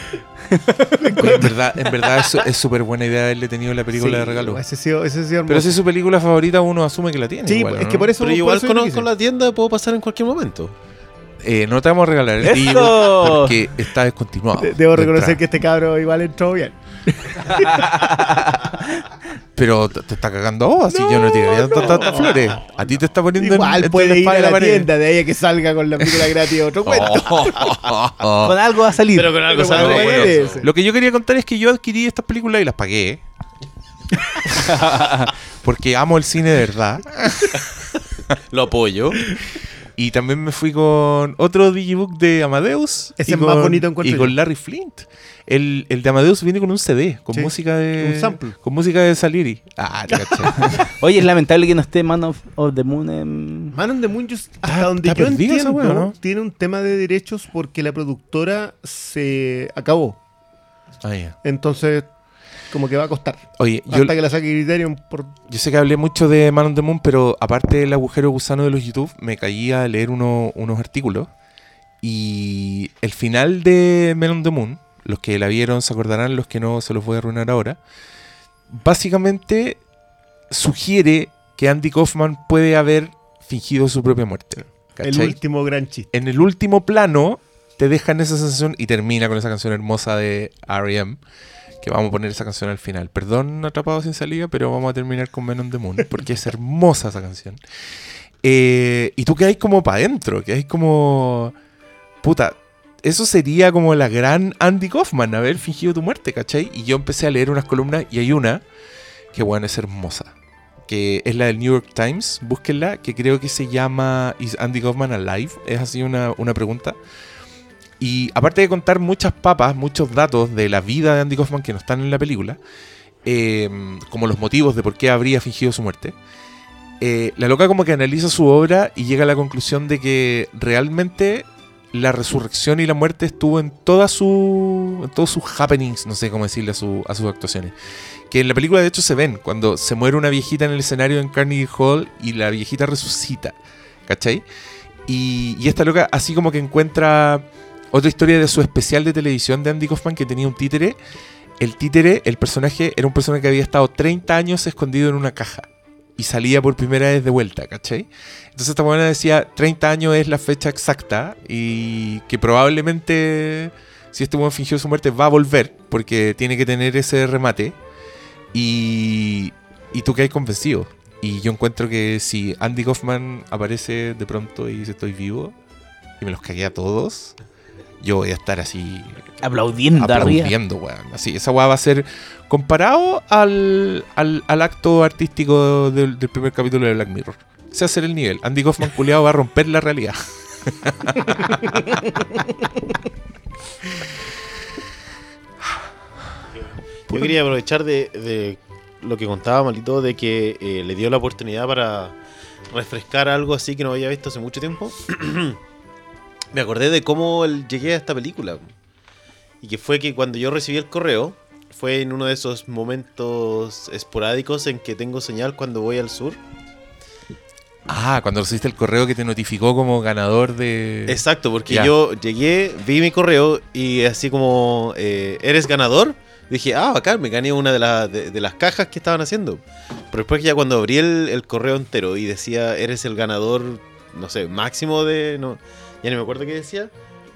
Oye, en verdad, en verdad es- súper buena idea haberle tenido la película de regalo. Ese sí, ese sí Pero si es su película favorita, uno asume que la tiene. Sí, igual, es ¿no? que por eso. Pero por igual eso la tienda, puedo pasar en cualquier momento. Eh, no te vamos a regalar el. Digibook porque está descontinuado. De- Debo de reconocer que este cabro igual entró bien. Pero te, te está cagando a vos, así yo no te tiraría tantas tantas flores. A ti te está poniendo en- Igual entre puede la ir a la, tienda de ahí a que salga con la película gratis otro cuento. Oh. Con algo va a salir. Pero con algo Pero sale bueno, bueno. merece. Lo que yo quería contar es que yo adquirí estas películas y las pagué. Porque amo el cine de verdad. Lo apoyo. Y también me fui con otro Digibook de Amadeus. Ese y es más con- bonito, encuentro Y con Larry Flint. El, el de Amadeus viene con un CD, con Sí, música de. un sample. Con música de Saliri. Ah, te caché. Oye, es lamentable que no esté Man of, of the Moon en... Man on the Moon, yo- hasta Está- donde está yo esa entiendo, wea, ¿no? tiene un tema de derechos porque la productora se acabó. Ah, ya. Entonces, como que va a costar. Oye, yo, hasta que la saque Criterion por... yo sé que hablé mucho de Man on the Moon, pero aparte del agujero gusano de los YouTube, me caía a leer uno- unos artículos. Y el final de Man on the Moon, los que la vieron se acordarán, los que no se los voy a arruinar ahora. Básicamente sugiere que Andy Kaufman puede haber fingido su propia muerte. El último gran chiste. en el último plano te dejan esa sensación y termina con esa canción hermosa de R.E.M. Que vamos a poner esa canción al final. Perdón, Atrapado sin salida, pero vamos a terminar con Men on the Moon, porque es hermosa esa canción. Eh, y tú que hay como para adentro, que hay como. Puta, eso sería como la gran Andy Kaufman, haber fingido tu muerte, ¿cachai? Y yo empecé a leer unas columnas y hay una que, bueno, es hermosa. Que es la del New York Times, búsquenla, que creo que se llama ¿Is Andy Kaufman Alive? Es así una, una pregunta. Y aparte de contar muchas papas, muchos datos de la vida de Andy Kaufman que no están en la película, eh, como los motivos de por qué habría fingido su muerte, eh, la loca como que analiza su obra y llega a la conclusión de que realmente la resurrección y la muerte estuvo en todas su, en todos sus happenings, no sé cómo decirle a, su- a sus actuaciones. Que en la película de hecho se ven cuando se muere una viejita en el escenario en Carnegie Hall y la viejita resucita, ¿cachai? Y esta loca así como que encuentra otra historia de su especial de televisión de Andy Kaufman que tenía un títere. El títere, el personaje, era un personaje que había estado 30 años escondido en una caja y salía por primera vez de vuelta, ¿cachai? Entonces esta buena decía, 30 años es la fecha exacta y que probablemente si este buen fingió su muerte va a volver porque tiene que tener ese remate y, y tú que hay convencido. Y yo encuentro que si Andy Kaufman aparece de pronto y dice estoy vivo y me los cagué a todos, yo voy a estar así Aplaudiendo aplaudiendo, weón. Así, esa weá va a ser comparado al, al, al acto artístico del, del primer capítulo de Black Mirror. A ser el nivel. Andy Kaufman culiado va a romper la realidad. Yo quería aprovechar de, de lo que contaba Malito, de que eh, le dio la oportunidad para refrescar algo así que no había visto hace mucho tiempo. Me acordé de cómo llegué a esta película. Y que fue que cuando yo recibí el correo, fue en uno de esos momentos esporádicos en que tengo señal cuando voy al sur. Ah, cuando recibiste el correo que te notificó como ganador de. Exacto, porque Ya. yo llegué, vi mi correo y así como, eh, ¿eres ganador? Dije, ah, bacán, me gané una de, la- de, de las cajas que estaban haciendo. Pero después ya cuando abrí el, el correo entero y decía, eres el ganador, no sé, máximo de... No, ya no me acuerdo qué decía.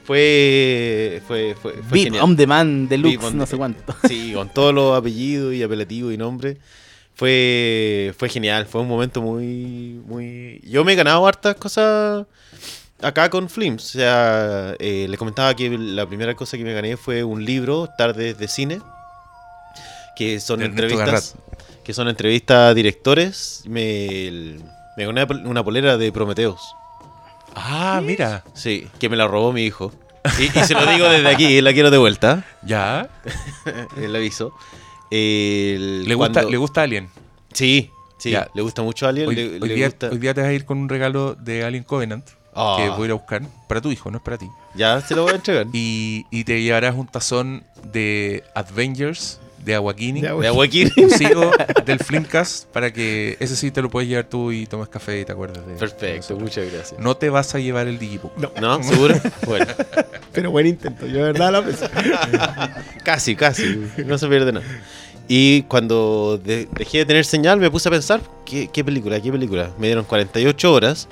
Fue... Fue, fue, fue Big genial. On Demand Deluxe, on no sé cuánto. Sí, con todos los apellidos y apelativos y nombres. Fue, fue genial, fue un momento muy, muy... Yo me he ganado hartas cosas acá con Flims. O sea, eh, le comentaba que la primera cosa que me gané fue un libro, Tardes de Cine, que son entrevistas que son entrevistas a directores. Me, me gané una polera de Prometeos. Ah, mira. Sí, que me la robó mi hijo. Y, y se lo digo desde aquí, la quiero de vuelta. Ya. El aviso. El- Le gusta, cuando- le gusta Alien. Sí, sí, Ya. le gusta mucho Alien. Hoy, le, hoy le día, gusta... hoy día te vas a ir con un regalo de Alien Covenant Ah, que voy a ir a buscar para tu hijo, no es para ti. Ya se lo voy a entregar. Y, y te llevarás un tazón de Avengers de Aguaquini. De De Aguaquín. exclusivo del Flimcast para que ese sí te lo puedes llevar tú y tomes café y te acuerdas de Perfecto, muchas gracias. No te vas a llevar el Digibook. ¿No? ¿Seguro? Bueno, Pero buen intento, yo de verdad la pensé. casi, casi. No se pierde nada. Y cuando de- dejé de tener señal, me puse a pensar, ¿qué, qué película? ¿Qué película? Me dieron 48 horas.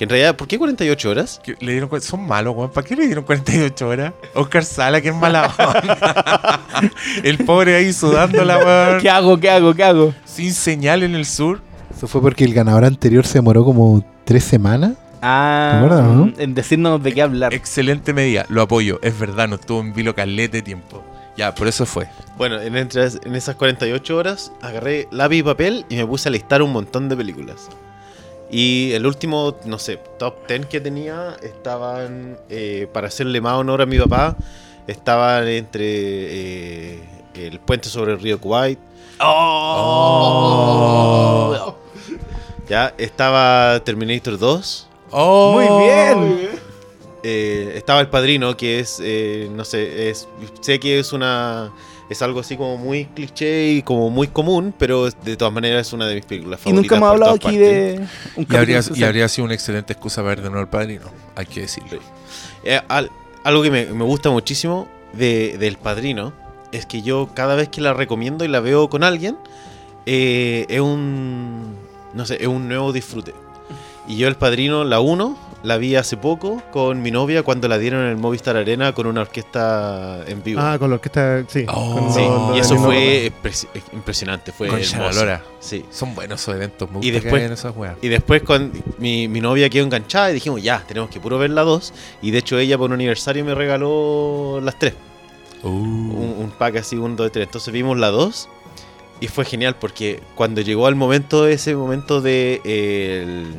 Que en realidad, ¿por qué 48 horas? Que Le dieron, son malos, weón. ¿Para qué le dieron 48 horas? Oscar Sala, que es mala onda. El pobre ahí sudándola, weón. ¿Qué hago? ¿Qué hago? ¿Qué hago? Sin señal en el sur. Eso fue porque el ganador anterior se demoró como tres semanas. Ah, ¿Te acuerdas, no? en decirnos de qué hablar. Excelente medida. Lo apoyo. Es verdad, no estuvo en vilo calete de tiempo. Ya, por eso fue. Bueno, en, entre- en esas 48 horas agarré lápiz y papel y me puse a listar un montón de películas. Y el último, no sé, top 10 que tenía estaban, eh, para hacerle más honor a mi papá, estaban entre eh, el puente sobre el río Kuwait. Oh. Ya, estaba Terminator 2. Oh. Muy bien. eh, estaba El Padrino, que es, eh, no sé, es, sé que es una... Es algo así como muy cliché y como muy común, pero de todas maneras es una de mis películas Y favoritas. nunca hemos hablado aquí partes. de un Y habría, y habría sido una excelente excusa para ver de nuevo el padrino, hay que decirlo. Eh, al- algo que me, me gusta muchísimo de, del Padrino es que yo cada vez que la recomiendo y la veo con alguien, eh, es un. No sé, es un nuevo disfrute. Y yo, El Padrino, la 1, la vi hace poco con mi novia cuando la dieron en el Movistar Arena con una orquesta en vivo. Ah, con la orquesta, sí. Oh. con sí, lo- lo y eso fue impres- impresionante, fue Con. Sí. Son buenos esos eventos, me Y después- esas weas. Y después con mi, mi novia quedó enganchada y dijimos, ya, tenemos que puro ver la 2. Y de hecho ella por un aniversario me regaló las 3. Uh. un, un pack así, un, dos, tres. Entonces vimos la 2 y fue genial porque cuando llegó al momento, ese momento de eh, el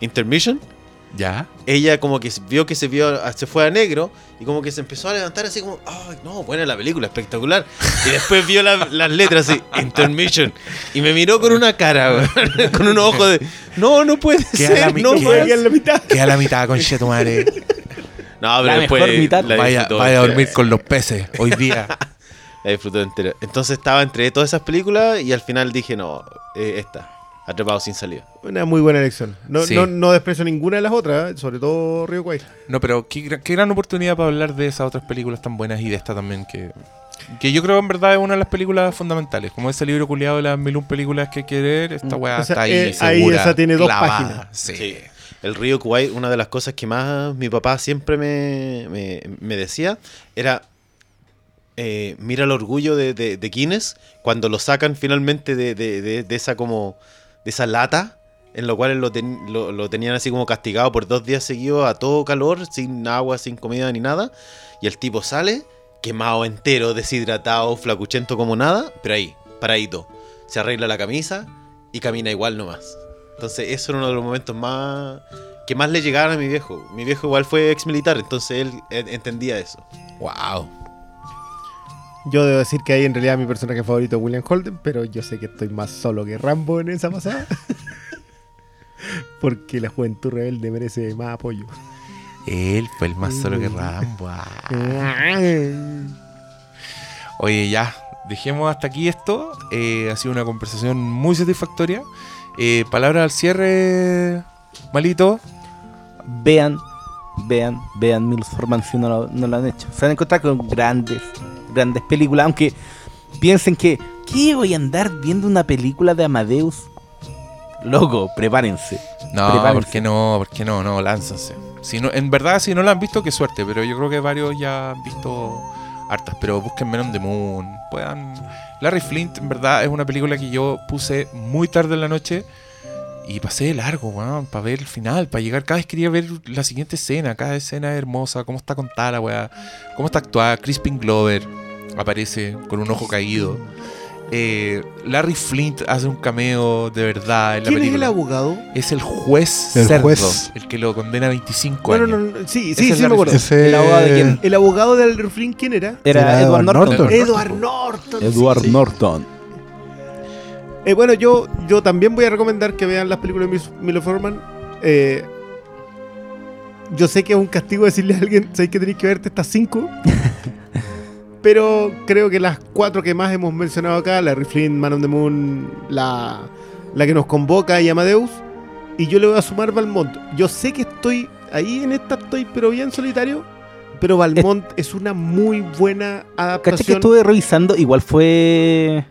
intermission, ¿Ya? ella como que vio que se vio se fue a negro y como que se empezó a levantar así como, ay, no, buena la película, espectacular. Y después vio la- las letras así, intermission. Y me miró con una cara, con un ojo de, no, no puede Queda ser, no queda puede en la mitad. Queda a la mitad, con madre. No, pero La después mejor mitad. la Vaya, disfrutó vaya a dormir con los peces hoy día. La disfruté entera. Entonces estaba entre todas esas películas y al final dije, no, eh, esta, Atrapado sin salida. Una muy buena elección. No, Sí. no, no desprecio ninguna de las otras, eh, sobre todo Río Guay. No, pero qué, gran- qué gran oportunidad para hablar de esas otras películas tan buenas y de esta también que... Que yo creo en verdad es una de las películas fundamentales. Como ese libro culiado de las mil un películas que hay que ver, esta weá O sea, está ahí eh, ahí segura, esa tiene dos clavada. páginas. Sí. Sí. El río Kuwait, una de las cosas que más mi papá siempre me, me- me decía era, eh, mira el orgullo de, de, de Guinness cuando lo sacan finalmente de, de- de- de esa como de esa lata en lo cual lo, lo- tenían así como castigado por dos días seguidos a todo calor, sin agua, sin comida ni nada. Y el tipo sale quemado entero, deshidratado, flacuchento como nada, pero ahí, paradito. Se arregla la camisa y camina igual nomás. Entonces, eso era uno de los momentos más que más le llegaban a mi viejo. Mi viejo igual fue ex militar, entonces él entendía eso. Wow. Yo debo decir que ahí en realidad mi personaje favorito es William Holden, pero yo sé que estoy más solo que Rambo en esa pasada. Porque la juventud rebelde merece más apoyo. Él fue el más solo que Rambo. ah. Oye, ya, dejemos hasta aquí esto. Eh, ha sido una conversación muy satisfactoria. Eh, Palabras al cierre, malito. Vean, vean, vean Milos Forman si no lo, no lo han hecho. Se van a encontrar con grandes, grandes películas. Aunque piensen que, ¿qué voy a andar viendo una película de Amadeus? Loco, prepárense. No, Prepárense. ¿por qué no? ¿Por qué no? No, lánzanse. Si no, en verdad, si no la han visto, qué suerte. Pero yo creo que varios ya han visto hartas. Pero busquen Men on the Moon. Puedan. Larry Flint, en verdad, es una película que yo puse muy tarde en la noche. Y pasé de largo, weón, para ver el final, para llegar. Cada vez quería ver la siguiente escena. Cada escena es hermosa. Cómo está contada la weá. Cómo está actuada. Crispin Glover aparece con un ojo caído. Eh, Larry Flint hace un cameo de verdad en la ¿Quién es el abogado? Es el juez El cerdo, juez. el que lo condena a 25 Bueno, años. no, no, sí, sí, sí me acuerdo. Ese- ¿El abogado de quién? El abogado de Larry Flynn, ¿quién era? Era, Era Edward Edward Norton. Norton. Edward Norton. Edward sí. Norton. Eh, bueno, yo, yo también voy a recomendar que vean las películas de Milo Forman. Eh, yo sé que es un castigo decirle a alguien, sé que tenéis que verte estas cinco. pero creo que las cuatro que más hemos mencionado acá, la Flynn, Man on the Moon, la, la que nos convoca y Amadeus, y yo le voy a sumar Valmont. Yo sé que estoy ahí en esta, estoy pero bien solitario, pero Valmont es una muy buena ¿Caché que adaptación. estuve revisando? Igual fue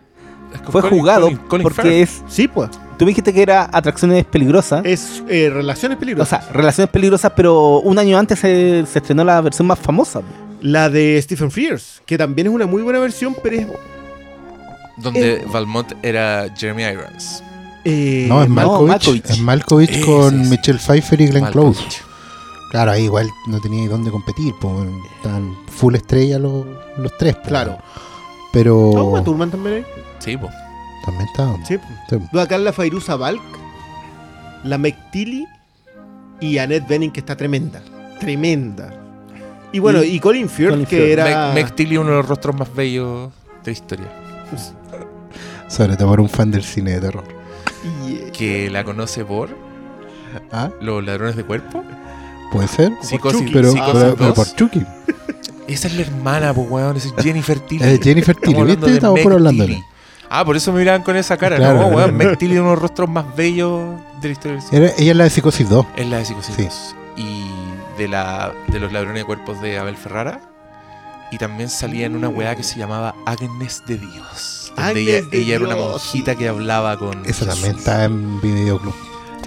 fue Colin- jugado Colin- Colin porque es Sí, pues. tú me dijiste que era atracciones peligrosas Es eh, Relaciones o Peligrosas. sea relaciones peligrosas pero un año antes se, se estrenó la versión más famosa La de Stephen Frears, que también es una muy buena versión, pero es. Donde Valmont era Jeremy Irons. eh, No, es no, Malkovich. Malkovich. Es Malkovich con es. Michelle Pfeiffer y Glenn Malkovich. Close. Claro, ahí igual no tenía dónde competir. pues, Estaban full estrella los, los tres. pues, Claro. Pero No, Uma Thurman también. Sí, po. también estaban. Sí. Acá la Fairuza Balk. la McTilly y Annette Bening, que está tremenda. Tremenda. Y bueno, y, Colin Firth, Colin que Firth. era. Meg, Tilly, uno de los rostros más bellos de la historia. Sobre todo por un fan del cine de terror. Que la conoce por ¿Ah? los ladrones de cuerpo. Puede ser. Psicosis, Chucky. Pero, Psicosis pero- pero 2. por Chucky. Esa es la hermana, pues, weón. Esa es Jennifer Tilly. Es Jennifer Tilly, ¿viste? Estamos por hablando. Ah, por eso me miraban con esa cara. Claro. No, weón. Meg Tilly es uno de los rostros más bellos de la historia del cine. Era- ella es la de Psicosis 2. Es la de Psicosis Sí. 2. Y de, la, de los ladrones de cuerpos de Abel Ferrara. Y también salía en una weá que se llamaba Agnes de Dios. Donde Agnes ella, de ella era una monjita que hablaba con. Esa Jesús. también está en Videoclub.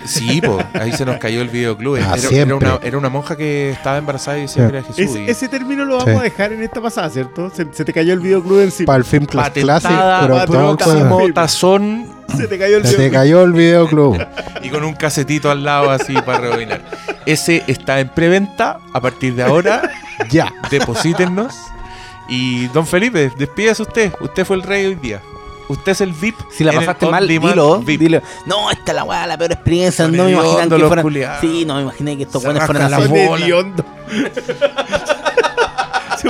Sí, pues, ahí se nos cayó el videoclub. Ah, era, una, era una monja que estaba embarazada y decía Sí. que era Jesús. ese, y ese término lo vamos Sí. a dejar en esta pasada, ¿cierto? Se, se te cayó el videoclub encima. Para el film patentada, pero todo el próximo cuadro. tazón Se te cayó el Se te videoclub. cayó el Videoclub. y con un casetito al lado así para rebobinar. Ese está en preventa a partir de ahora. Ya. Deposítennos. Y don Felipe, despídase usted. Usted fue el rey hoy día. Usted es el VIP. Si la pasaste mal, dilo, VIP. dilo. No, esta es la weá, la peor experiencia. Son no me imaginan que fueran. culiados. Sí, no me imaginé que estos buenos fueran así. la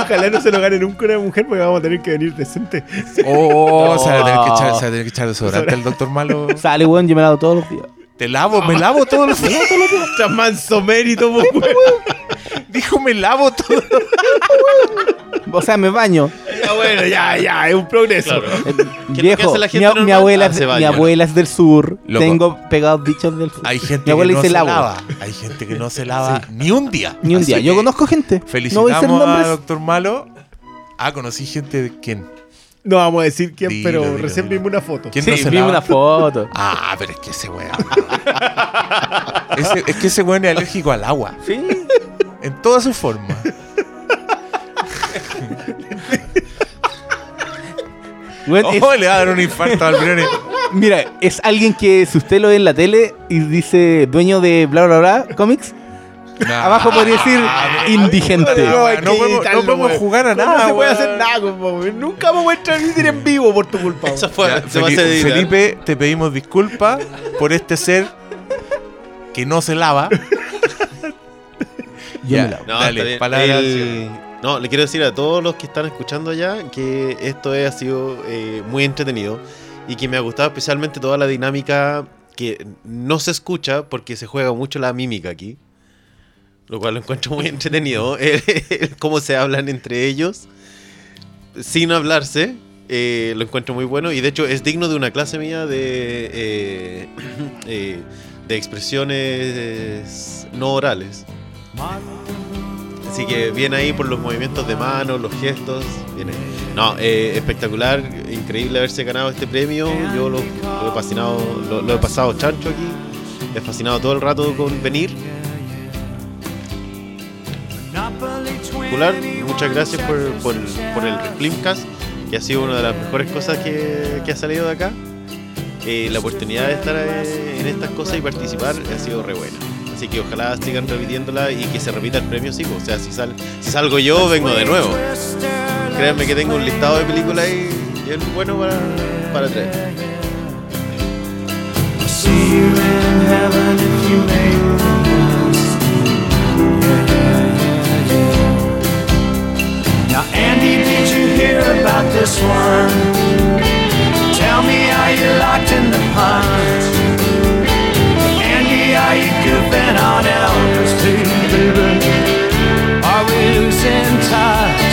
ojalá no se lo gane nunca una mujer porque vamos a tener que venir decente. Oh, No. se va a tener que echar, se va a tener que echar desodorante el doctor malo. Sale, weón, yo me la hago todos los días. Te lavo, me lavo todos los días. Tras manso mérito, weón. Dijo, me lavo todo. O sea, me baño. Ya bueno, ya, ya, es un progreso. Qué Viejo, hace la gente mi, abuela, Ah, es- se baña. mi abuela es del sur. Loco. Tengo pegados bichos del sur. Hay gente mi abuela que no dice se lavo. lava. Hay gente que no se lava ni un día. Ni un Así día. Yo que conozco gente. No voy a Felicitamos decir a nombres. doctor Malo. Ah, conocí gente de quién. No vamos a decir quién, Dilo, pero dilo, recién dilo. vimos una foto. ¿Quién Sí, no se vi lava? una foto. Ah, pero es que ese weón. Ese- es que ese weón es alérgico al agua. Sí. En todas sus formas. Es- Oh, le va a dar un infarto al Brione. mira, es alguien que si usted lo ve en la tele y dice dueño de bla bla bla comics, Nah. abajo podría decir indigente. No, no podemos- jugar a nada, No se puede hacer nada, weón. Nunca vamos a transmitir en vivo por tu culpa. weón. Eso fue, Ya, se va a Feli- hacer editar. Felipe, te pedimos disculpas por este ser que no se lava. Ya, está dale, bien. No, le quiero decir a todos los que están escuchando allá que esto ha sido eh, muy entretenido y que me ha gustado especialmente toda la dinámica que no se escucha porque se juega mucho la mímica aquí. Lo cual lo encuentro muy entretenido. cómo se hablan entre ellos sin hablarse. eh, lo encuentro muy bueno y de hecho es digno de una clase mía de, eh, de expresiones no orales. Así que bien ahí por los movimientos de manos, los gestos. Bien. No, eh, espectacular, increíble haberse ganado este premio. Yo lo, he fascinado, lo, he pasado chancho aquí. He fascinado todo el rato con venir. Espectacular. Muchas gracias por, el Reflimcast, que ha sido una de las mejores cosas que, que ha salido de acá. Eh, la oportunidad de estar eh, en estas cosas y participar ha sido re buena. Así que ojalá sigan repitiéndola y que se repita el premio, sí. Pues, o sea, si, sal, salgo yo, vengo de nuevo. Créanme que tengo un listado de películas ahí bien bueno para, para traer. Now, Andy, did you hear about this one? Tell me, are you locked in the pond? Are you goofing on Elvis too, baby? Are we losing time?